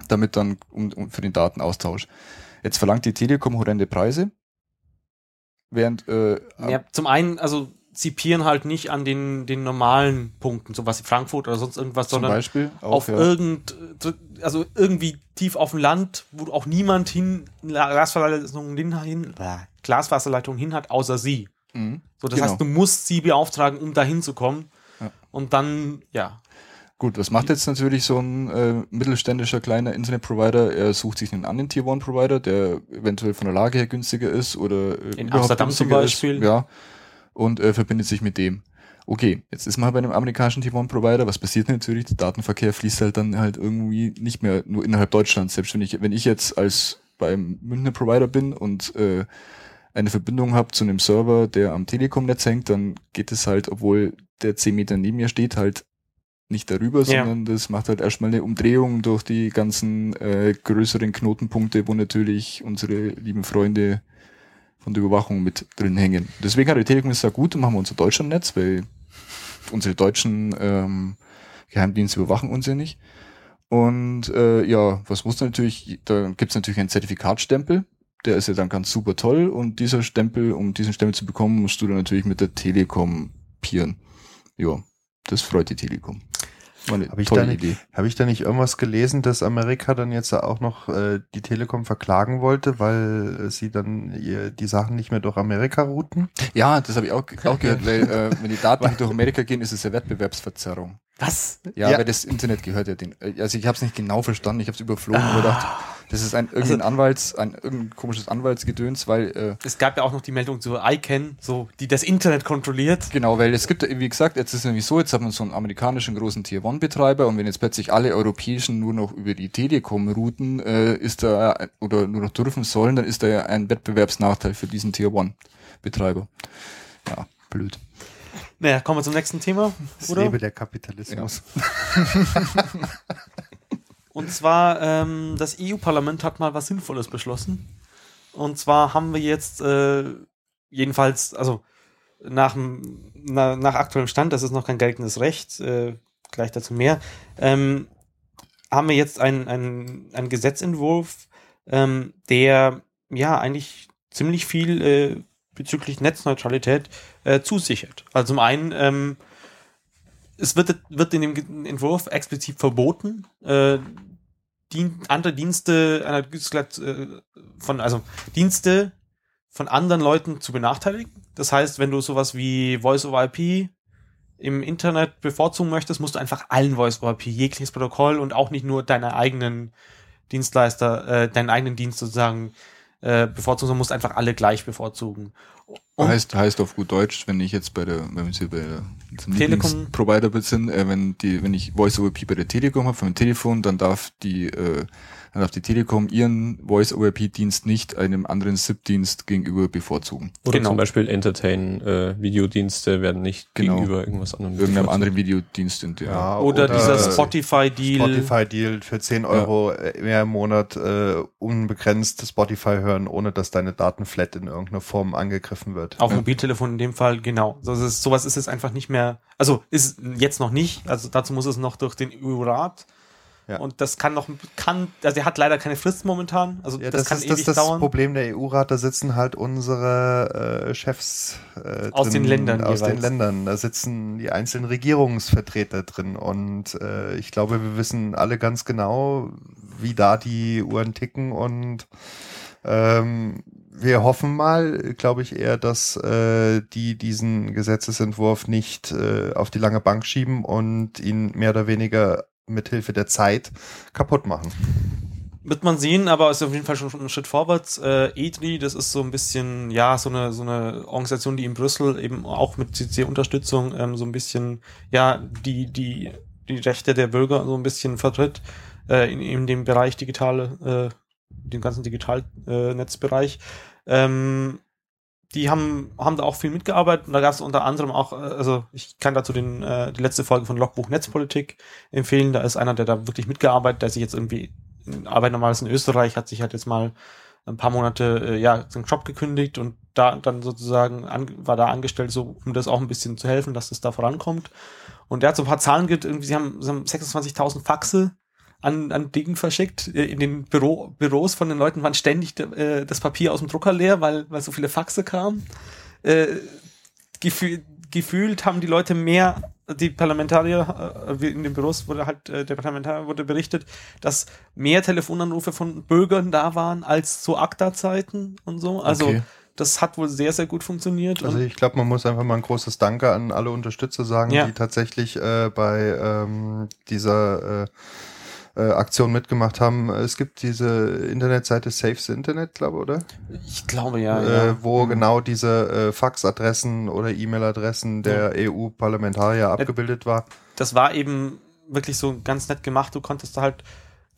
damit dann um, um für den Datenaustausch. Jetzt verlangt die Telekom horrende Preise, während äh, ja, zum einen, also zipieren halt nicht an den, den normalen Punkten, so was wie Frankfurt oder sonst irgendwas, Zum sondern Beispiel auch, auf ja. irgend, also irgendwie tief auf dem Land, wo auch niemand hin, Glasfaserleitung hin, Glasfaserleitung hin hat, außer sie. Mhm. So, das genau. heißt, du musst sie beauftragen, um da hinzukommen. Ja. Und dann, ja. Gut, was macht jetzt natürlich so ein äh, mittelständischer kleiner Internetprovider? Er sucht sich einen anderen Tier One Provider, der eventuell von der Lage her günstiger ist oder äh, in Amsterdam zum Beispiel. Ist, ja und äh, verbindet sich mit dem. Okay, jetzt ist man halt bei einem amerikanischen T1-Provider. Was passiert natürlich? Der Datenverkehr fließt halt dann halt irgendwie nicht mehr nur innerhalb Deutschlands. Selbst wenn ich, wenn ich jetzt als beim Münchner Provider bin und äh, eine Verbindung habe zu einem Server, der am Telekom-Netz hängt, dann geht es halt, obwohl der 10 Meter neben mir steht, halt nicht darüber, ja. sondern das macht halt erstmal eine Umdrehung durch die ganzen äh, größeren Knotenpunkte, wo natürlich unsere lieben Freunde von der Überwachung mit drin hängen. Deswegen hat die Telekom ja gut machen wir unser Deutschlandnetz, weil unsere deutschen ähm, Geheimdienste überwachen uns ja nicht. Und äh, ja, was muss natürlich, da gibt's natürlich einen Zertifikatstempel, der ist ja dann ganz super toll und dieser Stempel, um diesen Stempel zu bekommen, musst du dann natürlich mit der Telekom pieren. Ja, das freut die Telekom. Habe ich, da nicht, hab ich da nicht irgendwas gelesen, dass Amerika dann jetzt auch noch äh, die Telekom verklagen wollte, weil äh, sie dann ihr, die Sachen nicht mehr durch Amerika routen? Ja, das habe ich auch, auch gehört, weil äh, wenn die Daten [laughs] durch Amerika gehen, ist es eine Wettbewerbsverzerrung. Was? Ja, ja, weil das Internet gehört ja den. Also ich habe es nicht genau verstanden, ich habe es überflogen ah. und gedacht, das ist ein irgendein also, Anwalts, ein irgendein komisches Anwaltsgedöns, weil äh, es gab ja auch noch die Meldung zu ICANN, so die das Internet kontrolliert. Genau, weil es gibt, wie gesagt, jetzt ist es nämlich so, jetzt hat man so einen amerikanischen großen Tier One Betreiber und wenn jetzt plötzlich alle europäischen nur noch über die Telekom routen, äh, ist da oder nur noch dürfen sollen, dann ist da ja ein Wettbewerbsnachteil für diesen Tier One Betreiber. Ja, blöd. Naja, kommen wir zum nächsten Thema. Oder? lebe der Kapitalismus. Ja. Und zwar, ähm, das EU-Parlament hat mal was Sinnvolles beschlossen. Und zwar haben wir jetzt äh, jedenfalls, also nach, na, nach aktuellem Stand, das ist noch kein geltendes Recht, äh, gleich dazu mehr, ähm, haben wir jetzt einen ein Gesetzentwurf, ähm, der ja eigentlich ziemlich viel äh, bezüglich Netzneutralität äh, zusichert. Also zum einen, ähm, es wird, wird in dem Entwurf explizit verboten, äh, dien, andere Dienste einer äh, von, also Dienste von anderen Leuten zu benachteiligen. Das heißt, wenn du sowas wie Voice over IP im Internet bevorzugen möchtest, musst du einfach allen Voice over IP, jegliches Protokoll und auch nicht nur deine eigenen Dienstleister, äh, deinen eigenen Dienst sozusagen äh, bevorzugen, musst einfach alle gleich bevorzugen. Und heißt, heißt auf gut Deutsch, wenn ich jetzt bei der, wenn wir bei der Telekom Provider bin, äh, wenn die, wenn ich Voice over IP bei der Telekom habe, von dem Telefon, dann darf die äh, dann darf die Telekom ihren Voice-over-IP-Dienst nicht einem anderen SIP-Dienst gegenüber bevorzugen. Oder genau. zum Beispiel Entertain-Videodienste äh, werden nicht genau. gegenüber irgendwas anderem Irgendeinem anderen Videodienst. In der ja, oder, oder dieser Spotify-Deal. Spotify-Deal für 10 Euro ja. mehr im Monat äh, unbegrenzt Spotify hören, ohne dass deine Daten flat in irgendeiner Form angegriffen wird. Auf ja. Mobiltelefon in dem Fall, genau. So, ist, sowas ist es einfach nicht mehr, also ist jetzt noch nicht, also dazu muss es noch durch den EU-Rat ja. Und das kann noch, kann, also er hat leider keine Frist momentan. Also ja, das, das, kann ist, ewig das, das dauern. Das Problem der EU-Rat, da sitzen halt unsere äh, Chefs äh, aus drin, den Ländern. Aus jeweils. den Ländern. Da sitzen die einzelnen Regierungsvertreter drin. Und äh, ich glaube, wir wissen alle ganz genau, wie da die Uhren ticken und ähm, wir hoffen mal, glaube ich, eher, dass äh, die diesen Gesetzesentwurf nicht äh, auf die lange Bank schieben und ihn mehr oder weniger mithilfe der Zeit kaputt machen. Wird man sehen, aber ist auf jeden Fall schon ein Schritt vorwärts. Äh, EDRI, das ist so ein bisschen, ja, so eine, so eine Organisation, die in Brüssel eben auch mit CC-Unterstützung ähm, so ein bisschen, ja, die, die, die Rechte der Bürger so ein bisschen vertritt, äh, in, in dem Bereich digitale, äh, dem ganzen Digitalnetzbereich. Äh, ähm, die haben, haben da auch viel mitgearbeitet und da gab es unter anderem auch, äh, also ich kann dazu den, äh, die letzte Folge von Logbuch Netzpolitik empfehlen. Da ist einer, der da wirklich mitgearbeitet, der sich jetzt irgendwie arbeitet normalerweise in Österreich, hat sich halt jetzt mal ein paar Monate äh, ja seinen Job gekündigt und da dann sozusagen an, war da angestellt, so um das auch ein bisschen zu helfen, dass das da vorankommt. Und der hat so ein paar Zahlen gibt, irgendwie, sie haben, sie haben 26.000 Faxe an, an Dingen verschickt. Äh, in den Büro, Büros von den Leuten waren ständig äh, das Papier aus dem Drucker leer, weil, weil so viele Faxe kamen. Äh, gefühl, gefühlt haben die Leute mehr, die Parlamentarier, äh, in den Büros wurde halt, äh, der Parlamentarier wurde berichtet, dass mehr Telefonanrufe von Bürgern da waren als zu ACTA-Zeiten und so. Also okay. das hat wohl sehr, sehr gut funktioniert. Also ich glaube, man muss einfach mal ein großes Danke an alle Unterstützer sagen, ja. die tatsächlich äh, bei ähm, dieser äh, äh, Aktion mitgemacht haben. Es gibt diese Internetseite Save the Internet, glaube ich, oder? Ich glaube ja. Äh, ja. Wo mhm. genau diese äh, Faxadressen oder E-Mail-Adressen der ja. EU-Parlamentarier abgebildet war. Das war eben wirklich so ganz nett gemacht. Du konntest da halt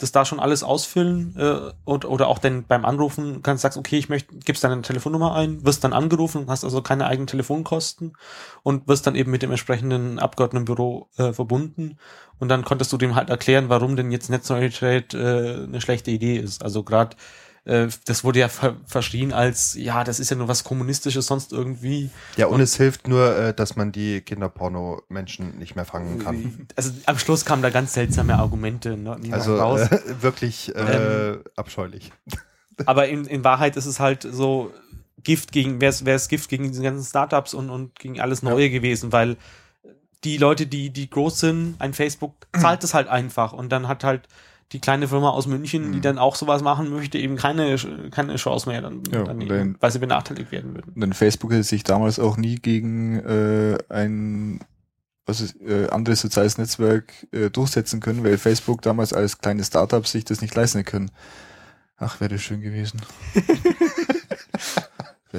das da schon alles ausfüllen äh, und, oder auch dann beim Anrufen kannst sagst, okay, ich möchte, gibst deine Telefonnummer ein, wirst dann angerufen, hast also keine eigenen Telefonkosten und wirst dann eben mit dem entsprechenden Abgeordnetenbüro äh, verbunden und dann konntest du dem halt erklären, warum denn jetzt Netzneutralität äh, eine schlechte Idee ist. Also gerade äh, das wurde ja ver verschrien als, ja, das ist ja nur was Kommunistisches, sonst irgendwie. Ja, und, und es hilft nur, äh, dass man die Kinderporno-Menschen nicht mehr fangen kann. Also am Schluss kamen da ganz seltsame Argumente ne, also, raus. Äh, [laughs] wirklich äh, ähm, abscheulich. [laughs] Aber in, in Wahrheit ist es halt so Gift gegen, wäre es Gift gegen diese ganzen Startups und, und gegen alles Neue ja. gewesen, weil die Leute, die, die groß sind, ein Facebook zahlt [clears throat] es halt einfach und dann hat halt die kleine Firma aus München, mhm. die dann auch sowas machen möchte, eben keine, keine Chance mehr, dann, ja, dann eben, weil sie benachteiligt werden würden. Denn Facebook hätte sich damals auch nie gegen äh, ein was ist, äh, anderes soziales Netzwerk äh, durchsetzen können, weil Facebook damals als kleines Startup sich das nicht leisten können. Ach, wäre das schön gewesen. [laughs]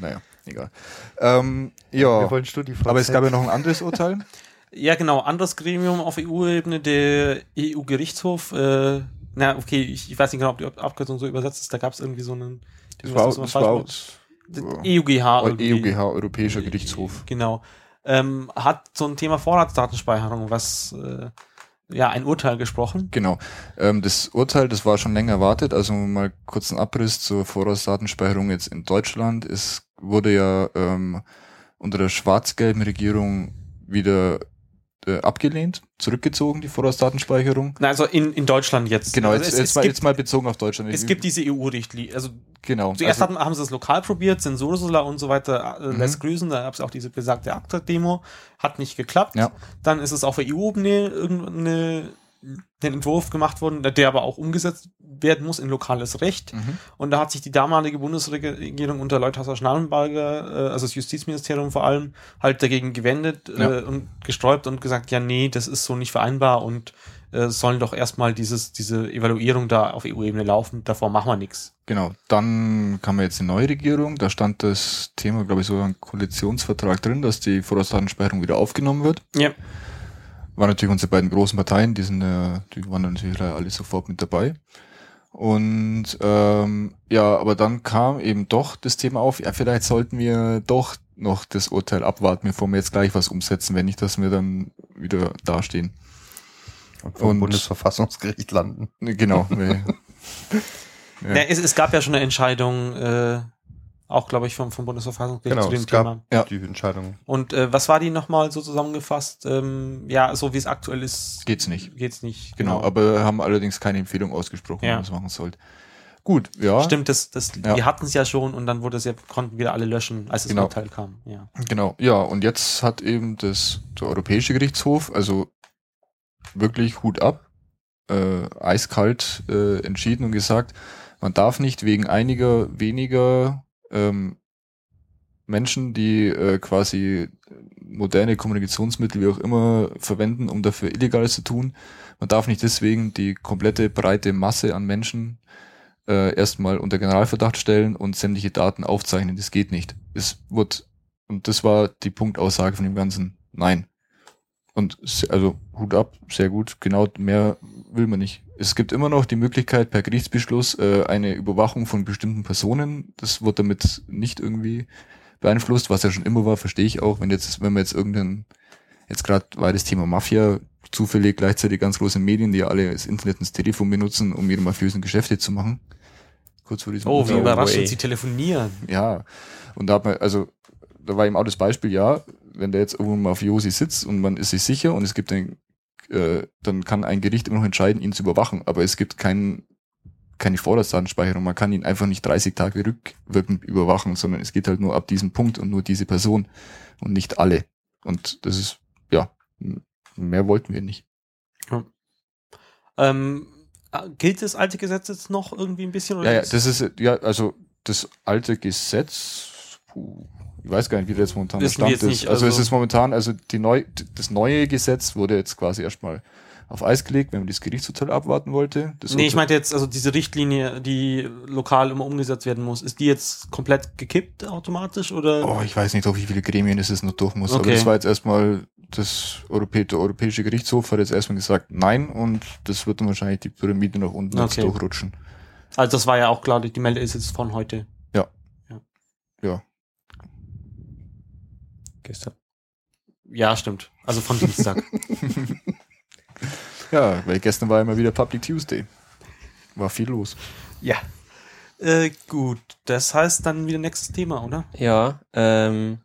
naja, egal. Ähm, ja, aber es gab ja noch ein anderes Urteil. [laughs] Ja, genau, anderes Gremium auf EU-Ebene, der EU-Gerichtshof. Äh, na, okay, ich, ich, weiß nicht genau, ob die Abkürzung so übersetzt ist. Da gab es irgendwie so einen. Das war, das war EUGH. EUGH, Europäischer Gerichtshof. Genau. Ähm, hat so ein Thema Vorratsdatenspeicherung, was äh, ja ein Urteil gesprochen. Genau. Ähm, das Urteil, das war schon länger erwartet. Also mal kurz ein Abriss zur Vorratsdatenspeicherung jetzt in Deutschland. Es wurde ja ähm, unter der schwarz-gelben Regierung wieder äh, abgelehnt, zurückgezogen, die Vorratsdatenspeicherung. Na, also in, in Deutschland jetzt. Genau, also jetzt, es, jetzt, es mal, gibt, jetzt mal bezogen auf Deutschland. Es gibt diese EU-Richtlinie. Also genau. Zuerst also, haben, haben sie es lokal probiert, Zensursula und so weiter äh, mhm. lässt grüßen. Da gab es auch diese besagte ACTA-Demo. Hat nicht geklappt. Ja. Dann ist es auf EU-Ebene irgendeine den Entwurf gemacht worden, der aber auch umgesetzt werden muss in lokales Recht. Mhm. Und da hat sich die damalige Bundesregierung unter Leuthasser Schnallenberger, äh, also das Justizministerium vor allem, halt dagegen gewendet ja. äh, und gesträubt und gesagt, ja, nee, das ist so nicht vereinbar und äh, sollen doch erstmal dieses, diese Evaluierung da auf EU-Ebene laufen, davor machen wir nichts. Genau, dann kam jetzt eine neue Regierung, da stand das Thema, glaube ich, so ein Koalitionsvertrag drin, dass die Vorratsdatenspeicherung wieder aufgenommen wird. Ja waren natürlich unsere beiden großen Parteien, die sind äh, die waren natürlich alle sofort mit dabei. Und ähm, ja, aber dann kam eben doch das Thema auf, ja, vielleicht sollten wir doch noch das Urteil abwarten, bevor wir jetzt gleich was umsetzen, wenn nicht, dass wir dann wieder dastehen. Und vom und, Bundesverfassungsgericht landen. Genau. [laughs] ja. Ja, es, es, gab ja schon eine Entscheidung äh, auch, glaube ich, vom, vom Bundesverfassungsgericht genau, zu dem Thema. Ja. Die Entscheidung. Und äh, was war die nochmal so zusammengefasst? Ähm, ja, so wie es aktuell ist. Geht's nicht. Geht's nicht. Genau, genau aber haben allerdings keine Empfehlung ausgesprochen, ja. wie man es machen sollte. Gut, ja. Stimmt, das, das, ja. wir hatten es ja schon und dann wurde es ja, konnten wir alle löschen, als das genau. Urteil kam. Ja. Genau, ja, und jetzt hat eben das, der Europäische Gerichtshof, also wirklich Hut ab, äh, eiskalt äh, entschieden und gesagt, man darf nicht wegen einiger weniger ähm, Menschen, die äh, quasi moderne Kommunikationsmittel wie auch immer verwenden, um dafür Illegales zu tun. Man darf nicht deswegen die komplette breite Masse an Menschen äh, erstmal unter Generalverdacht stellen und sämtliche Daten aufzeichnen. Das geht nicht. Es wird, und das war die Punktaussage von dem Ganzen. Nein. Und also Hut ab, sehr gut. Genau mehr will man nicht. Es gibt immer noch die Möglichkeit per Gerichtsbeschluss äh, eine Überwachung von bestimmten Personen. Das wird damit nicht irgendwie beeinflusst, was ja schon immer war, verstehe ich auch. Wenn jetzt, wenn man jetzt irgendein, jetzt gerade war das Thema Mafia zufällig gleichzeitig ganz große Medien, die ja alle das Internet und das Telefon benutzen, um ihre mafiösen Geschäfte zu machen. Kurz vor diesem Oh, wie überraschend, sie telefonieren. Ja. Und da hat man, also, da war eben auch das Beispiel, ja, wenn der jetzt irgendwo mal auf Josi sitzt und man ist sich sicher und es gibt ein, äh, dann kann ein Gericht immer noch entscheiden, ihn zu überwachen. Aber es gibt keinen keine Vorratsdatenspeicherung. Man kann ihn einfach nicht 30 Tage rückwirkend überwachen, sondern es geht halt nur ab diesem Punkt und nur diese Person und nicht alle. Und das ist, ja, mehr wollten wir nicht. Ja. Ähm, gilt das alte Gesetz jetzt noch irgendwie ein bisschen? Oder ja, ja, das ist, ja, also das alte Gesetz, puh, ich weiß gar nicht, wie der jetzt momentan der Stand ist. Nicht, also, also, es ist momentan, also die neu, das neue Gesetz wurde jetzt quasi erstmal auf Eis gelegt, wenn man das Gerichtsurteil abwarten wollte. Das nee, ich meinte jetzt, also diese Richtlinie, die lokal immer umgesetzt werden muss, ist die jetzt komplett gekippt automatisch oder? Oh, ich weiß nicht, auf wie viele Gremien es noch durch muss. Okay. Aber das war jetzt erstmal das Europä der Europäische Gerichtshof hat jetzt erstmal gesagt nein und das wird dann wahrscheinlich die Pyramide nach unten okay. durchrutschen. Also das war ja auch klar, die Melde ist jetzt von heute. Ja. Ja. ja. Gestern. Ja, stimmt. Also von Dienstag. [laughs] ja, weil gestern war immer wieder Public Tuesday. War viel los. Ja. Äh, gut, das heißt dann wieder nächstes Thema, oder? Ja, ähm,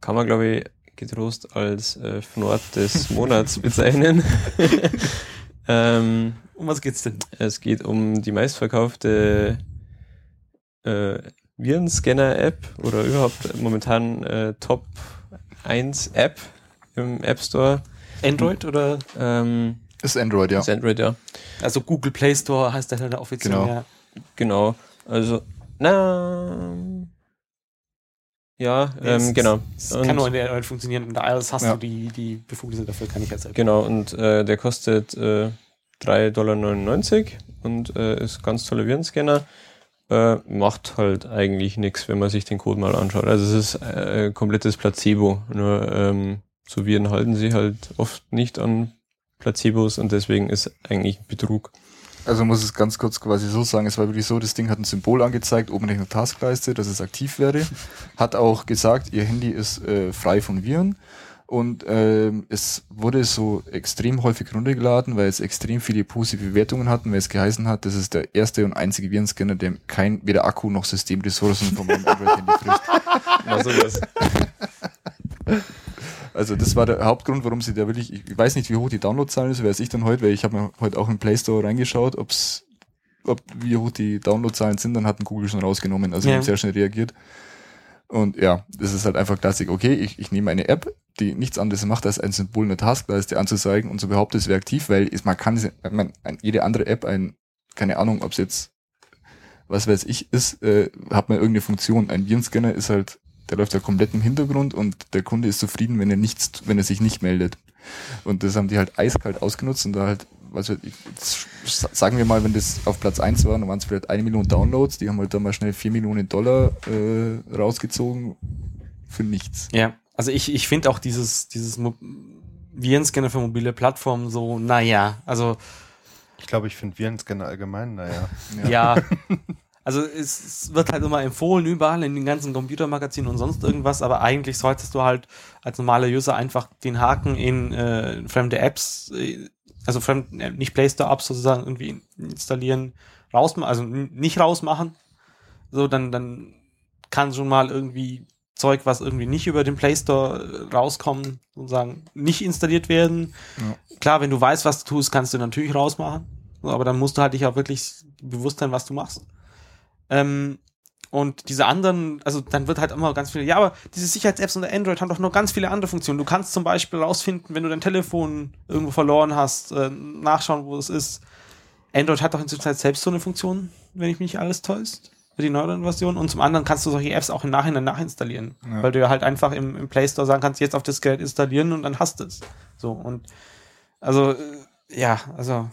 kann man glaube ich getrost als äh, Fnord des [laughs] Monats bezeichnen. [laughs] ähm, um was geht's denn? Es geht um die meistverkaufte äh, Virenscanner-App oder überhaupt momentan äh, Top 1 App im App Store. Android oder? Ähm, ist Android, ja. Ist Android, ja. Also Google Play Store heißt der halt offiziell. Genau. Ja. Genau. Also, na, ja, ähm, genau. Es kann nur in der Android funktionieren. In der iOS hast ja. du die, die Befugnisse dafür, kann ich jetzt halt Genau, und äh, der kostet äh, 3,99 Dollar und äh, ist ganz toller Virenscanner. Äh, macht halt eigentlich nichts, wenn man sich den Code mal anschaut. Also es ist äh, komplettes Placebo. Nur ähm, so Viren halten sie halt oft nicht an Placebos und deswegen ist eigentlich Betrug. Also muss es ganz kurz quasi so sagen, es war wirklich so, das Ding hat ein Symbol angezeigt, oben in der Taskleiste, dass es aktiv wäre. Hat auch gesagt, ihr Handy ist äh, frei von Viren. Und ähm, es wurde so extrem häufig runtergeladen, weil es extrem viele positive Bewertungen hatten, weil es geheißen hat, das ist der erste und einzige Virenscanner, der kein weder Akku noch Systemressourcen von meinem Android-Handy frisst. [laughs] Na sowas. Also das war der Hauptgrund, warum sie da wirklich, ich weiß nicht, wie hoch die Downloadzahlen ist, weiß ich dann heute, weil ich habe mir heute auch im Play Store reingeschaut, ob's, ob wie hoch die Downloadzahlen sind, dann hat ein Google schon rausgenommen, also ja. sehr schnell reagiert. Und ja, das ist halt einfach Klassik. Okay, ich, ich nehme eine App, die nichts anderes macht, als ein Symbol in der Taskleiste anzuzeigen und so behauptet, es wäre aktiv, weil es, man kann man, jede andere App, ein, keine Ahnung, ob es jetzt was weiß ich ist, äh, hat man irgendeine Funktion. Ein Virenscanner ist halt der läuft ja komplett im Hintergrund und der Kunde ist zufrieden, wenn er nichts, wenn er sich nicht meldet. Und das haben die halt eiskalt ausgenutzt und da halt, was wir, sagen wir mal, wenn das auf Platz eins war, dann waren es vielleicht eine Million Downloads, die haben halt da mal schnell vier Millionen Dollar äh, rausgezogen für nichts. Ja, also ich, ich finde auch dieses, dieses Virenscanner für mobile Plattformen so, naja, also ich glaube, ich finde Virenscanner allgemein, naja. Ja. [laughs] ja. Also es, wird halt immer empfohlen, überall in den ganzen Computermagazinen und sonst irgendwas, aber eigentlich solltest du halt als normaler User einfach den Haken in äh, fremde Apps, äh, also fremd, äh, nicht Play Store Apps sozusagen irgendwie installieren, rausmachen, also nicht rausmachen. So, dann, dann kann schon mal irgendwie Zeug, was irgendwie nicht über den Play Store äh, rauskommen, sozusagen nicht installiert werden. Ja. Klar, wenn du weißt, was du tust, kannst du natürlich rausmachen. Aber dann musst du halt dich auch wirklich bewusst sein, was du machst. Ähm, und diese anderen, also dann wird halt immer ganz viele, ja, aber diese Sicherheits-Apps unter Android haben doch noch ganz viele andere Funktionen. Du kannst zum Beispiel rausfinden, wenn du dein Telefon irgendwo verloren hast, äh, nachschauen, wo es ist. Android hat doch inzwischen selbst so eine Funktion, wenn ich mich nicht alles täuscht, die neueren Version. Und zum anderen kannst du solche Apps auch im Nachhinein nachinstallieren, ja. weil du ja halt einfach im, im, Play Store sagen kannst, jetzt auf das Gerät installieren und dann hast du es. So und also äh, ja, also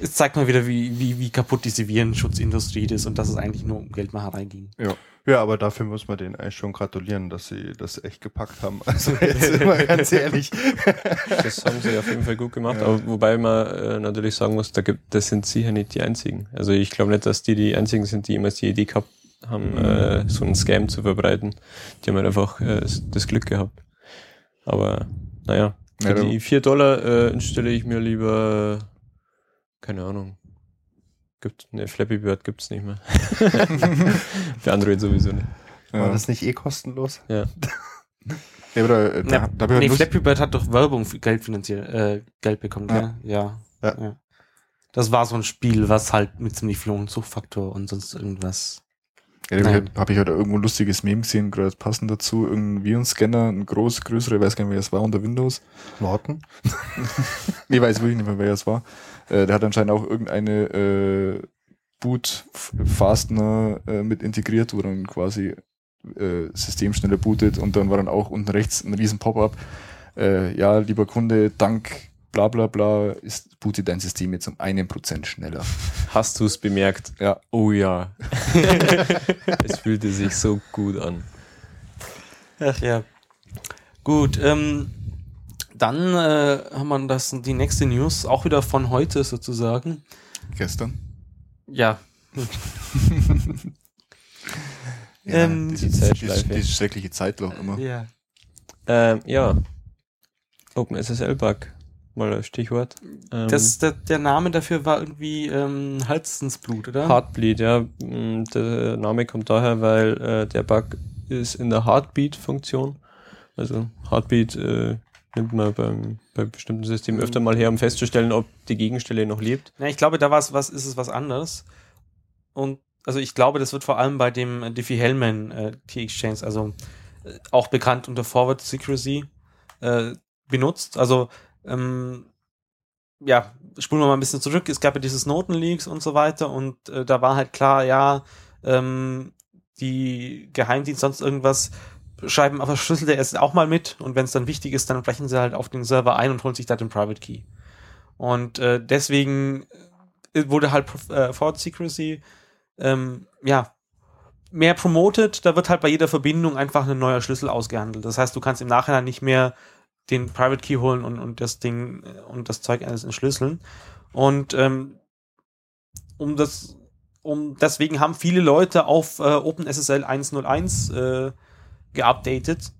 es zeigt mal wieder, wie, wie, wie kaputt diese Virenschutzdindustrie ist und dass es eigentlich nur um Geldmacherei ging. Ja. Ja, aber dafür muss man denen eigentlich schon gratulieren, dass sie das echt gepackt haben. Also jetzt immer ganz ehrlich. Das haben sie auf jeden Fall gut gemacht, ja. aber wobei man äh, natürlich sagen muss, da gibt, das sind sicher nicht die einzigen. Also ich glaube nicht, dass die die einzigen sind, die immer die Idee gehabt haben, mhm. äh, so einen Scam zu verbreiten. Die haben halt einfach äh, das Glück gehabt. Aber naja, für ja, die vier Dollar äh, installe ich mir lieber keine Ahnung. Gibt, ne, Flappy Bird gibt's nicht mehr. [laughs] Für Android sowieso nicht. Ja. War das nicht eh kostenlos? Ja. [laughs] ja, aber äh, da, da, da nee, Flappy Bird hat doch Werbung für Geld finanziert, äh, Geld bekommen, ja. Ja. ja. ja. Das war so ein Spiel, was halt mit ziemlich viel Suchtfaktor und sonst irgendwas ja, habe ich halt irgendwo ein lustiges Meme gesehen, gerade passend dazu. Irgendein Virenscanner, ein groß, größerer, ich weiß gar nicht, wer es war unter Windows. Norton? [laughs] ich weiß wirklich nicht mehr, wer es war. Äh, der hat anscheinend auch irgendeine äh, Boot-Fastener äh, mit integriert, wo dann quasi äh, System schneller bootet und dann war dann auch unten rechts ein riesen Pop-up. Äh, ja, lieber Kunde, dank bla bla bla, ist, bootet dein System jetzt um einen Prozent schneller. Hast du es bemerkt? Ja. Oh ja. [laughs] es fühlte sich so gut an. Ach ja. Gut, ähm, dann äh, haben wir das, die nächste News, auch wieder von heute sozusagen. Gestern? Ja. [laughs] ja ähm, diese, Zeitschleife. Dieses schreckliche Zeitloch immer. Ja. Ähm, ja. OpenSSL-Bug, mal als Stichwort. Ähm, das, der, der, Name dafür war irgendwie ähm, Halsensblut, oder? Heartbleed, ja. Mm, der Name kommt daher, weil äh, der Bug ist in der Heartbeat-Funktion. Also Heartbeat äh, nimmt man beim, bei bestimmten Systemen öfter mal her, um festzustellen, ob die Gegenstelle noch lebt. Ja, ich glaube, da was, was ist es was anderes. Und also ich glaube, das wird vor allem bei dem Diffie-Hellman äh, T-Exchange, also äh, auch bekannt unter Forward Secrecy, äh, benutzt. Also ähm, ja, spulen wir mal ein bisschen zurück. Es gab ja dieses Notenleaks und so weiter und äh, da war halt klar, ja, ähm, die Geheimdienst sonst irgendwas schreiben aber Schlüssel erst auch mal mit und wenn es dann wichtig ist, dann brechen sie halt auf den Server ein und holen sich da den Private Key. Und äh, deswegen äh, wurde halt äh, Forward Secrecy ähm, ja mehr promoted, da wird halt bei jeder Verbindung einfach ein neuer Schlüssel ausgehandelt. Das heißt, du kannst im Nachhinein nicht mehr den Private Key holen und, und das Ding äh, und das Zeug alles entschlüsseln. Und ähm, um das, um deswegen haben viele Leute auf äh, OpenSSL 101 äh, geupdatet.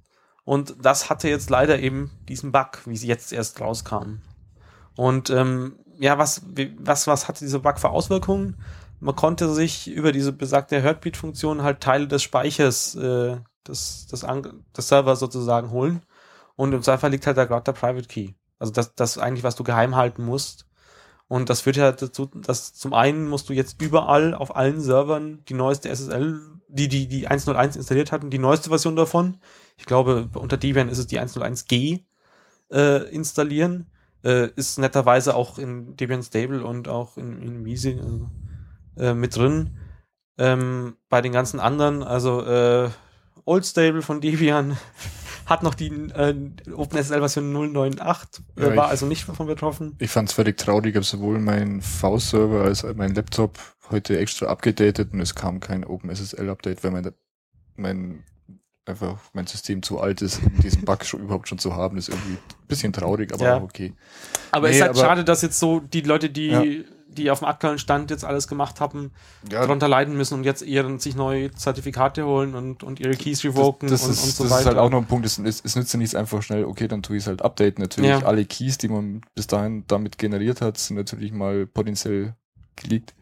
Und das hatte jetzt leider eben diesen Bug, wie sie jetzt erst rauskam. Und ähm, ja, was, was, was hatte dieser Bug für Auswirkungen? Man konnte sich über diese besagte Heartbeat-Funktion halt Teile des Speichers äh, des, des, des Servers sozusagen holen. Und im Zweifel liegt halt da gerade der Private Key. Also das, das eigentlich, was du geheim halten musst. Und das führt ja dazu, dass zum einen musst du jetzt überall auf allen Servern die neueste SSL die, die, die 101 installiert hatten, die neueste Version davon. Ich glaube, unter Debian ist es die 101G äh, installieren. Äh, ist netterweise auch in Debian Stable und auch in, in Miesi also, äh, mit drin. Ähm, bei den ganzen anderen, also äh, Old Stable von Debian [laughs] hat noch die äh, OpenSSL-Version 098, äh, ja, war ich, also nicht davon betroffen. Ich fand es völlig traurig, habe sowohl mein V-Server als auch mein Laptop heute extra abgedatet und es kam kein OpenSSL-Update, weil mein, mein einfach mein System zu alt ist, um diesen Bug schon überhaupt schon zu haben, ist irgendwie ein bisschen traurig, aber ja. auch okay. Aber es nee, ist halt schade, dass jetzt so die Leute, die ja die auf dem aktuellen Stand jetzt alles gemacht haben, ja. darunter leiden müssen und jetzt ihren sich neue Zertifikate holen und, und ihre Keys revoken das, das und, ist, und so das weiter. Das ist halt auch noch ein Punkt, es, es, es nützt ja nichts einfach schnell, okay, dann tue ich es halt updaten. Natürlich, alle Keys, die man bis dahin damit generiert hat, sind natürlich mal potenziell geleakt.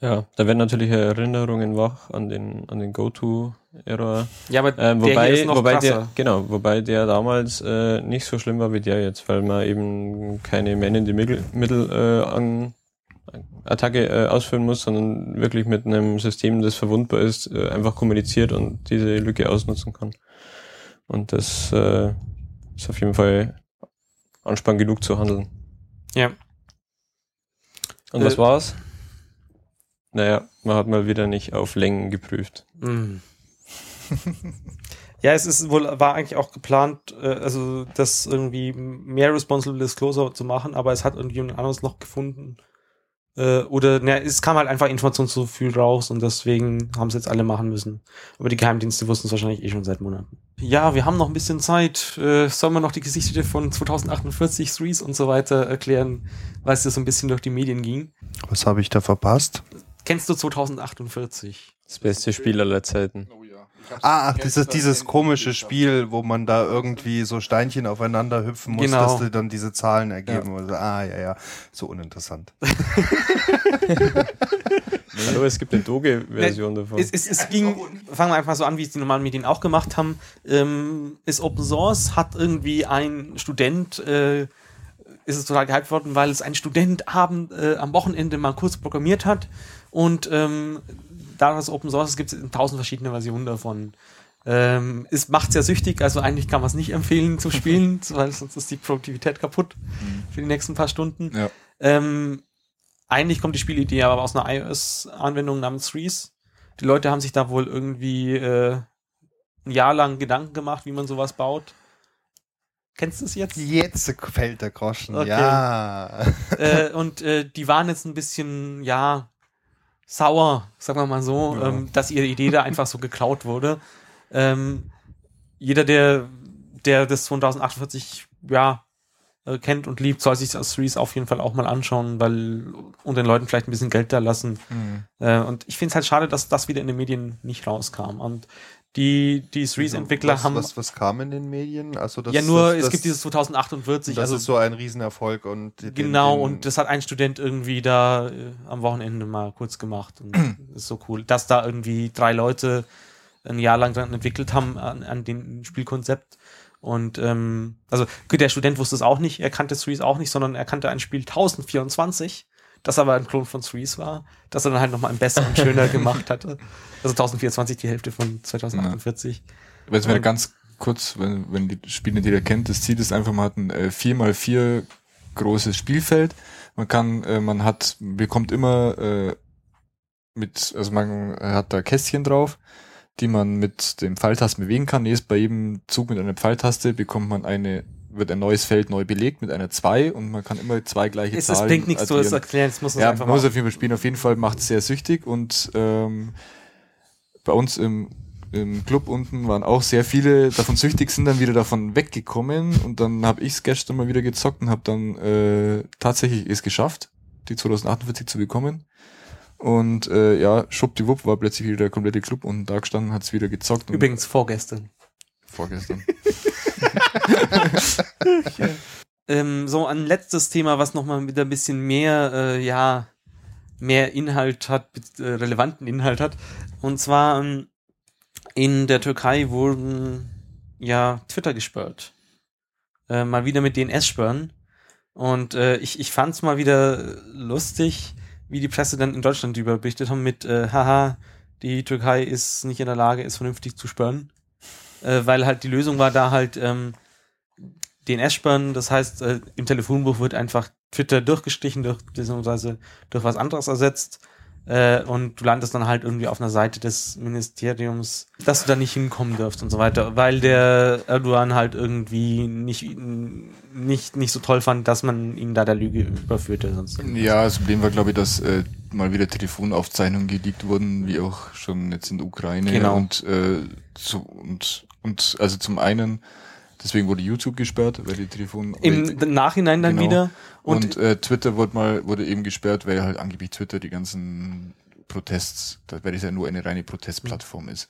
Ja, da werden natürlich Erinnerungen wach an den, an den Go-To-Error. Ja, aber ähm, wobei, der wobei der, genau, wobei der damals äh, nicht so schlimm war wie der jetzt, weil man eben keine Man in the Middle, Middle äh, an Attacke äh, ausführen muss, sondern wirklich mit einem System, das verwundbar ist, äh, einfach kommuniziert und diese Lücke ausnutzen kann. Und das äh, ist auf jeden Fall Anspann genug zu handeln. Ja. Und was äh, war's? Naja, man hat mal wieder nicht auf Längen geprüft. Mm. [laughs] ja, es ist wohl, war eigentlich auch geplant, äh, also das irgendwie mehr Responsible Disclosure zu machen, aber es hat irgendjemand anderes noch gefunden. Äh, oder ne, es kam halt einfach Information zu viel raus und deswegen haben es jetzt alle machen müssen. Aber die Geheimdienste wussten es wahrscheinlich eh schon seit Monaten. Ja, wir haben noch ein bisschen Zeit. Äh, sollen wir noch die Geschichte von 2048, Threes und so weiter erklären, weil es ja so ein bisschen durch die Medien ging? Was habe ich da verpasst? Kennst du 2048? Das beste Spiel aller Zeiten. Oh ah, ach, dieses, dieses komische Spiel, wo man da irgendwie so Steinchen aufeinander hüpfen muss, genau. dass die dann diese Zahlen ergeben. Ja. Also, ah, ja, ja, so uninteressant. [laughs] [laughs] Hallo, es gibt eine Doge-Version davon. Es, es, es ging, fangen wir einfach so an, wie es die normalen Medien auch gemacht haben. Ähm, ist Open Source, hat irgendwie ein Student äh, ist es total gehypt worden, weil es ein Student abend, äh, am Wochenende mal kurz programmiert hat und ähm, da das Open Source gibt es tausend verschiedene Versionen davon. Ähm, es macht sehr süchtig, also eigentlich kann man es nicht empfehlen zu spielen, [laughs] weil sonst ist die Produktivität kaputt mhm. für die nächsten paar Stunden. Ja. Ähm, eigentlich kommt die Spielidee aber aus einer iOS-Anwendung namens Threes. Die Leute haben sich da wohl irgendwie äh, ein Jahr lang Gedanken gemacht, wie man sowas baut Kennst du es jetzt? Jetzt fällt der Groschen, okay. ja. Äh, [laughs] und äh, die waren jetzt ein bisschen, ja, sauer, sagen wir mal so, ja. ähm, dass ihre Idee da einfach so geklaut wurde. Ähm, jeder, der, der das 2048, ja, äh, kennt und liebt, soll sich das Series auf jeden Fall auch mal anschauen, weil und den Leuten vielleicht ein bisschen Geld da lassen. Mhm. Äh, und ich finde es halt schade, dass das wieder in den Medien nicht rauskam. Und die, die Series-Entwickler also, haben. Was, was kam in den Medien? Also das, ja, nur, das, es gibt dieses 2048. Das also, ist so ein Riesenerfolg und. Genau, den, und das hat ein Student irgendwie da äh, am Wochenende mal kurz gemacht. Und das [clears throat] ist so cool. Dass da irgendwie drei Leute ein Jahr lang dran entwickelt haben an, an dem Spielkonzept. Und ähm, also der Student wusste es auch nicht, er kannte Threes auch nicht, sondern er kannte ein Spiel 1024, das aber ein Klon von Threes war, das er dann halt nochmal ein besser und schöner [laughs] gemacht hatte. Also 1024 die Hälfte von 2048. Ja. Jetzt mal ganz kurz, wenn, wenn die Spieler, die ihr kennt, das Ziel ist einfach, man hat ein äh, 4x4 großes Spielfeld. Man kann, äh, man hat, bekommt immer äh, mit, also man hat da Kästchen drauf die man mit dem Pfeiltasten bewegen kann. Jetzt bei jedem Zug mit einer Pfeiltaste bekommt man eine, wird ein neues Feld neu belegt mit einer 2 und man kann immer zwei gleiche es, Zahlen. Es bringt nichts, du es erklären, es muss Ja, man muss auf jeden Fall spielen. Auf jeden Fall macht es sehr süchtig und ähm, bei uns im, im Club unten waren auch sehr viele davon süchtig, sind dann wieder davon weggekommen und dann habe ich es gestern mal wieder gezockt und habe dann äh, tatsächlich es geschafft, die 2048 zu bekommen. Und äh, ja, schwuppdiwupp war plötzlich wieder der komplette Club und da gestanden, hat es wieder gezockt. Übrigens vorgestern. Vorgestern. [laughs] [laughs] ähm, so ein letztes Thema, was nochmal wieder ein bisschen mehr, äh, ja, mehr Inhalt hat, äh, relevanten Inhalt hat. Und zwar ähm, in der Türkei wurden ja Twitter gesperrt. Äh, mal wieder mit DNS-Sperren. Und äh, ich, ich fand es mal wieder lustig, wie die Presse dann in Deutschland darüber berichtet haben mit, äh, haha, die Türkei ist nicht in der Lage, es vernünftig zu sperren. Äh, weil halt die Lösung war da halt ähm, DNS sperren, das heißt, äh, im Telefonbuch wird einfach Twitter durchgestichen, durch, beziehungsweise durch was anderes ersetzt äh, und du landest dann halt irgendwie auf einer Seite des Ministeriums, dass du da nicht hinkommen dürft und so weiter, weil der Erdogan halt irgendwie nicht, nicht, nicht so toll fand, dass man ihn da der Lüge überführte. Sonst ja, das Problem war, glaube ich, dass äh, mal wieder Telefonaufzeichnungen geleakt wurden, wie auch schon jetzt in der Ukraine. Genau. Und, äh, so, und, und also zum einen Deswegen wurde YouTube gesperrt, weil die Telefon im Nachhinein dann genau. wieder und, und äh, Twitter wurde mal wurde eben gesperrt, weil halt angeblich Twitter die ganzen Protests, weil es ja nur eine reine Protestplattform ist.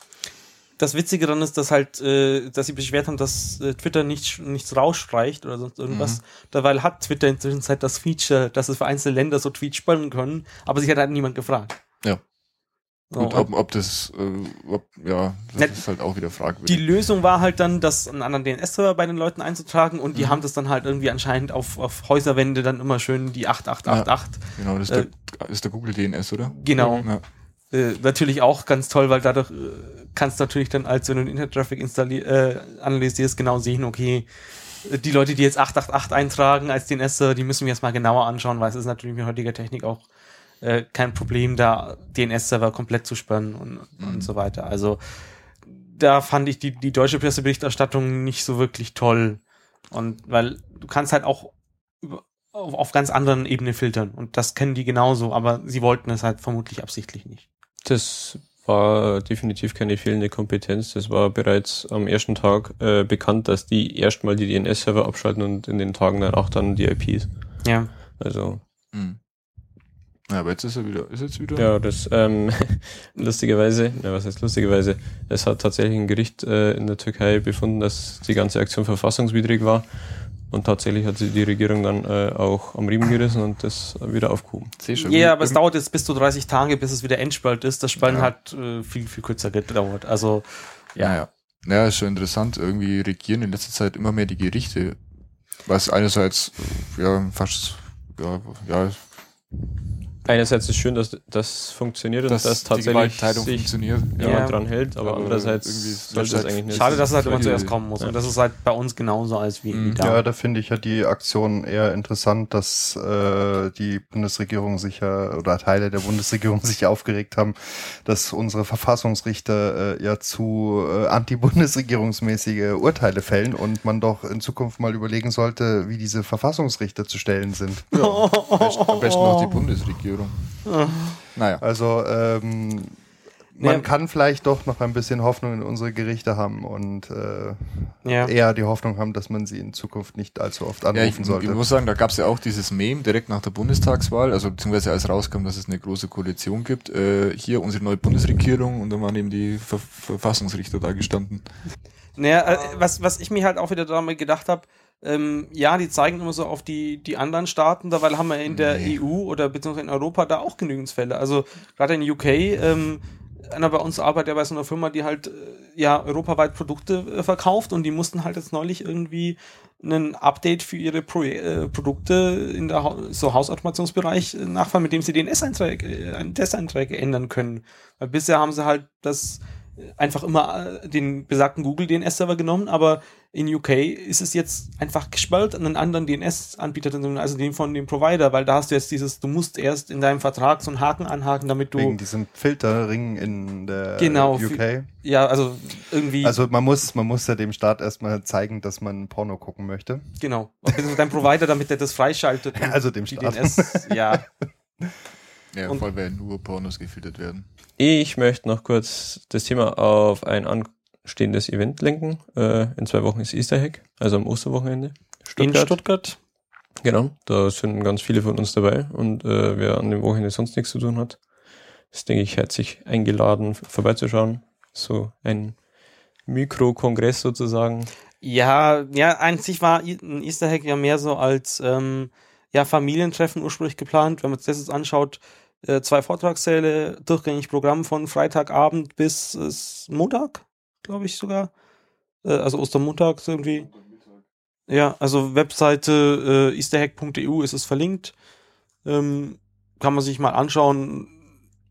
Das Witzige daran ist, dass halt, äh, dass sie beschwert haben, dass äh, Twitter nicht, nichts rausstreicht oder sonst irgendwas. Mhm. Dabei hat Twitter inzwischen das Feature, dass es für einzelne Länder so Tweets sparen können, aber sich hat halt niemand gefragt. Ja. Gut, ob, ob das, äh, ob, ja, das Na, ist halt auch wieder fragwürdig. Die Lösung war halt dann, das einen anderen DNS-Server bei den Leuten einzutragen und die mhm. haben das dann halt irgendwie anscheinend auf, auf Häuserwände dann immer schön die 8888. Ja, genau, das ist, äh, der, ist der Google DNS, oder? Genau. Ja. Äh, natürlich auch ganz toll, weil dadurch äh, kannst du natürlich dann, als wenn du den Internet-Traffic äh, analysierst, genau sehen, okay, die Leute, die jetzt 888 eintragen als DNS-Server, die müssen wir jetzt mal genauer anschauen, weil es ist natürlich mit heutiger Technik auch äh, kein Problem, da DNS-Server komplett zu sperren und, mhm. und so weiter. Also da fand ich die, die deutsche Presseberichterstattung nicht so wirklich toll. Und weil du kannst halt auch auf, auf ganz anderen Ebenen filtern. Und das kennen die genauso, aber sie wollten es halt vermutlich absichtlich nicht. Das war definitiv keine fehlende Kompetenz. Das war bereits am ersten Tag äh, bekannt, dass die erstmal die DNS-Server abschalten und in den Tagen danach dann die IPs. Ja. Also. Mhm. Ja, aber jetzt ist er wieder. Ist jetzt wieder? Ja, das ähm, [laughs] lustigerweise, na, was heißt lustigerweise, es hat tatsächlich ein Gericht äh, in der Türkei befunden, dass die ganze Aktion verfassungswidrig war. Und tatsächlich hat sie die Regierung dann äh, auch am Riemen gerissen und das wieder aufgehoben. Ja, aber es dauert jetzt bis zu 30 Tage, bis es wieder Endspalt ist. Das Spalten ja. hat äh, viel, viel kürzer gedauert. Also, ja. Ja, ja. ist schon interessant. Irgendwie regieren in letzter Zeit immer mehr die Gerichte. Was einerseits, ja, fast, ja, ja einerseits ist schön, dass das funktioniert und dass, dass tatsächlich sich funktioniert. Ja. jemand dran hält, aber, aber andererseits sollte das eigentlich nicht. Schade, dass es halt immer zuerst kommen muss. Ja. Und das ist halt bei uns genauso als wie, mhm. da. Ja, da finde ich ja die Aktion eher interessant, dass äh, die Bundesregierung sich ja oder Teile der Bundesregierung [laughs] sich aufgeregt haben, dass unsere Verfassungsrichter äh, ja zu äh, anti-bundesregierungsmäßige Urteile fällen und man doch in Zukunft mal überlegen sollte, wie diese Verfassungsrichter zu stellen sind. Ja, am besten noch die Bundesregierung. Naja. Also ähm, man ja. kann vielleicht doch noch ein bisschen Hoffnung in unsere Gerichte haben und äh, ja. eher die Hoffnung haben, dass man sie in Zukunft nicht allzu oft anrufen ja, ich, sollte. Ich muss sagen, da gab es ja auch dieses Meme direkt nach der Bundestagswahl, also beziehungsweise als rauskam, dass es eine große Koalition gibt. Äh, hier unsere neue Bundesregierung und dann waren eben die Ver Verfassungsrichter da gestanden. Naja, äh, was, was ich mir halt auch wieder damit gedacht habe, ähm, ja, die zeigen immer so auf die, die anderen Staaten, dabei haben wir in der nee. EU oder beziehungsweise in Europa da auch genügend Fälle. Also gerade in UK, ähm, einer bei uns arbeitet ja bei so einer Firma, die halt äh, ja europaweit Produkte äh, verkauft und die mussten halt jetzt neulich irgendwie ein Update für ihre Pro äh, Produkte in der ha so Hausautomationsbereich äh, nachfahren, mit dem sie DNS-Einträge äh, DNS-Einträge ändern können. Weil bisher haben sie halt das einfach immer äh, den besagten Google DNS-Server genommen, aber in UK ist es jetzt einfach gespaltet an einen anderen DNS-Anbieter, also den von dem Provider, weil da hast du jetzt dieses, du musst erst in deinem Vertrag so einen Haken anhaken, damit du. Wegen diesem Filterring in der genau, UK. Ja, also irgendwie. Also man muss, man muss ja dem Staat erstmal zeigen, dass man Porno gucken möchte. Genau. Und dein Provider, damit der das freischaltet. [laughs] also dem Staat. DNS, ja. [laughs] Ja, und, voll, weil nur Pornos gefiltert werden. Ich möchte noch kurz das Thema auf ein anstehendes Event lenken. Äh, in zwei Wochen ist Easter Hack, also am Osterwochenende. Stuttgart. In Stuttgart. Genau, da sind ganz viele von uns dabei und äh, wer an dem Wochenende sonst nichts zu tun hat, ist, denke ich, herzlich eingeladen, vorbeizuschauen. So ein Mikrokongress sozusagen. Ja, ja, sich war ein Easter Hack ja mehr so als ähm, ja, Familientreffen ursprünglich geplant. Wenn man sich das jetzt anschaut, zwei Vortragssäle, durchgängig Programm von Freitagabend bis äh, Montag, glaube ich sogar. Äh, also Ostermontag irgendwie. Ja, also Webseite äh, easterhack.eu ist es verlinkt. Ähm, kann man sich mal anschauen.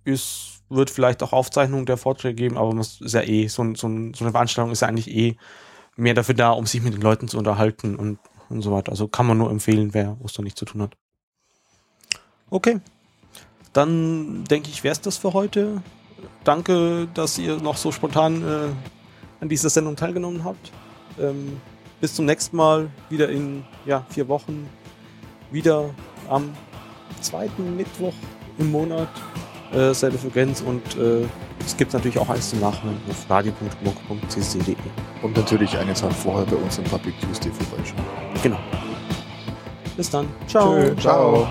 Es wird vielleicht auch Aufzeichnungen der Vorträge geben, aber es ist ja eh, so, so, so eine Veranstaltung ist ja eigentlich eh mehr dafür da, um sich mit den Leuten zu unterhalten und, und so weiter. Also kann man nur empfehlen, wer Ostern nicht zu tun hat. Okay, dann denke ich, wäre es das für heute. Danke, dass ihr noch so spontan äh, an dieser Sendung teilgenommen habt. Ähm, bis zum nächsten Mal, wieder in ja, vier Wochen. Wieder am zweiten Mittwoch im Monat. Äh, selbe Frequenz und äh, es gibt natürlich auch eins zum Nachhören auf radio.muck.cc.de. Und natürlich eine Zeit vorher bei uns im Public Tuesday vorbeischauen. Genau. Bis dann. Ciao. Tschö, ciao.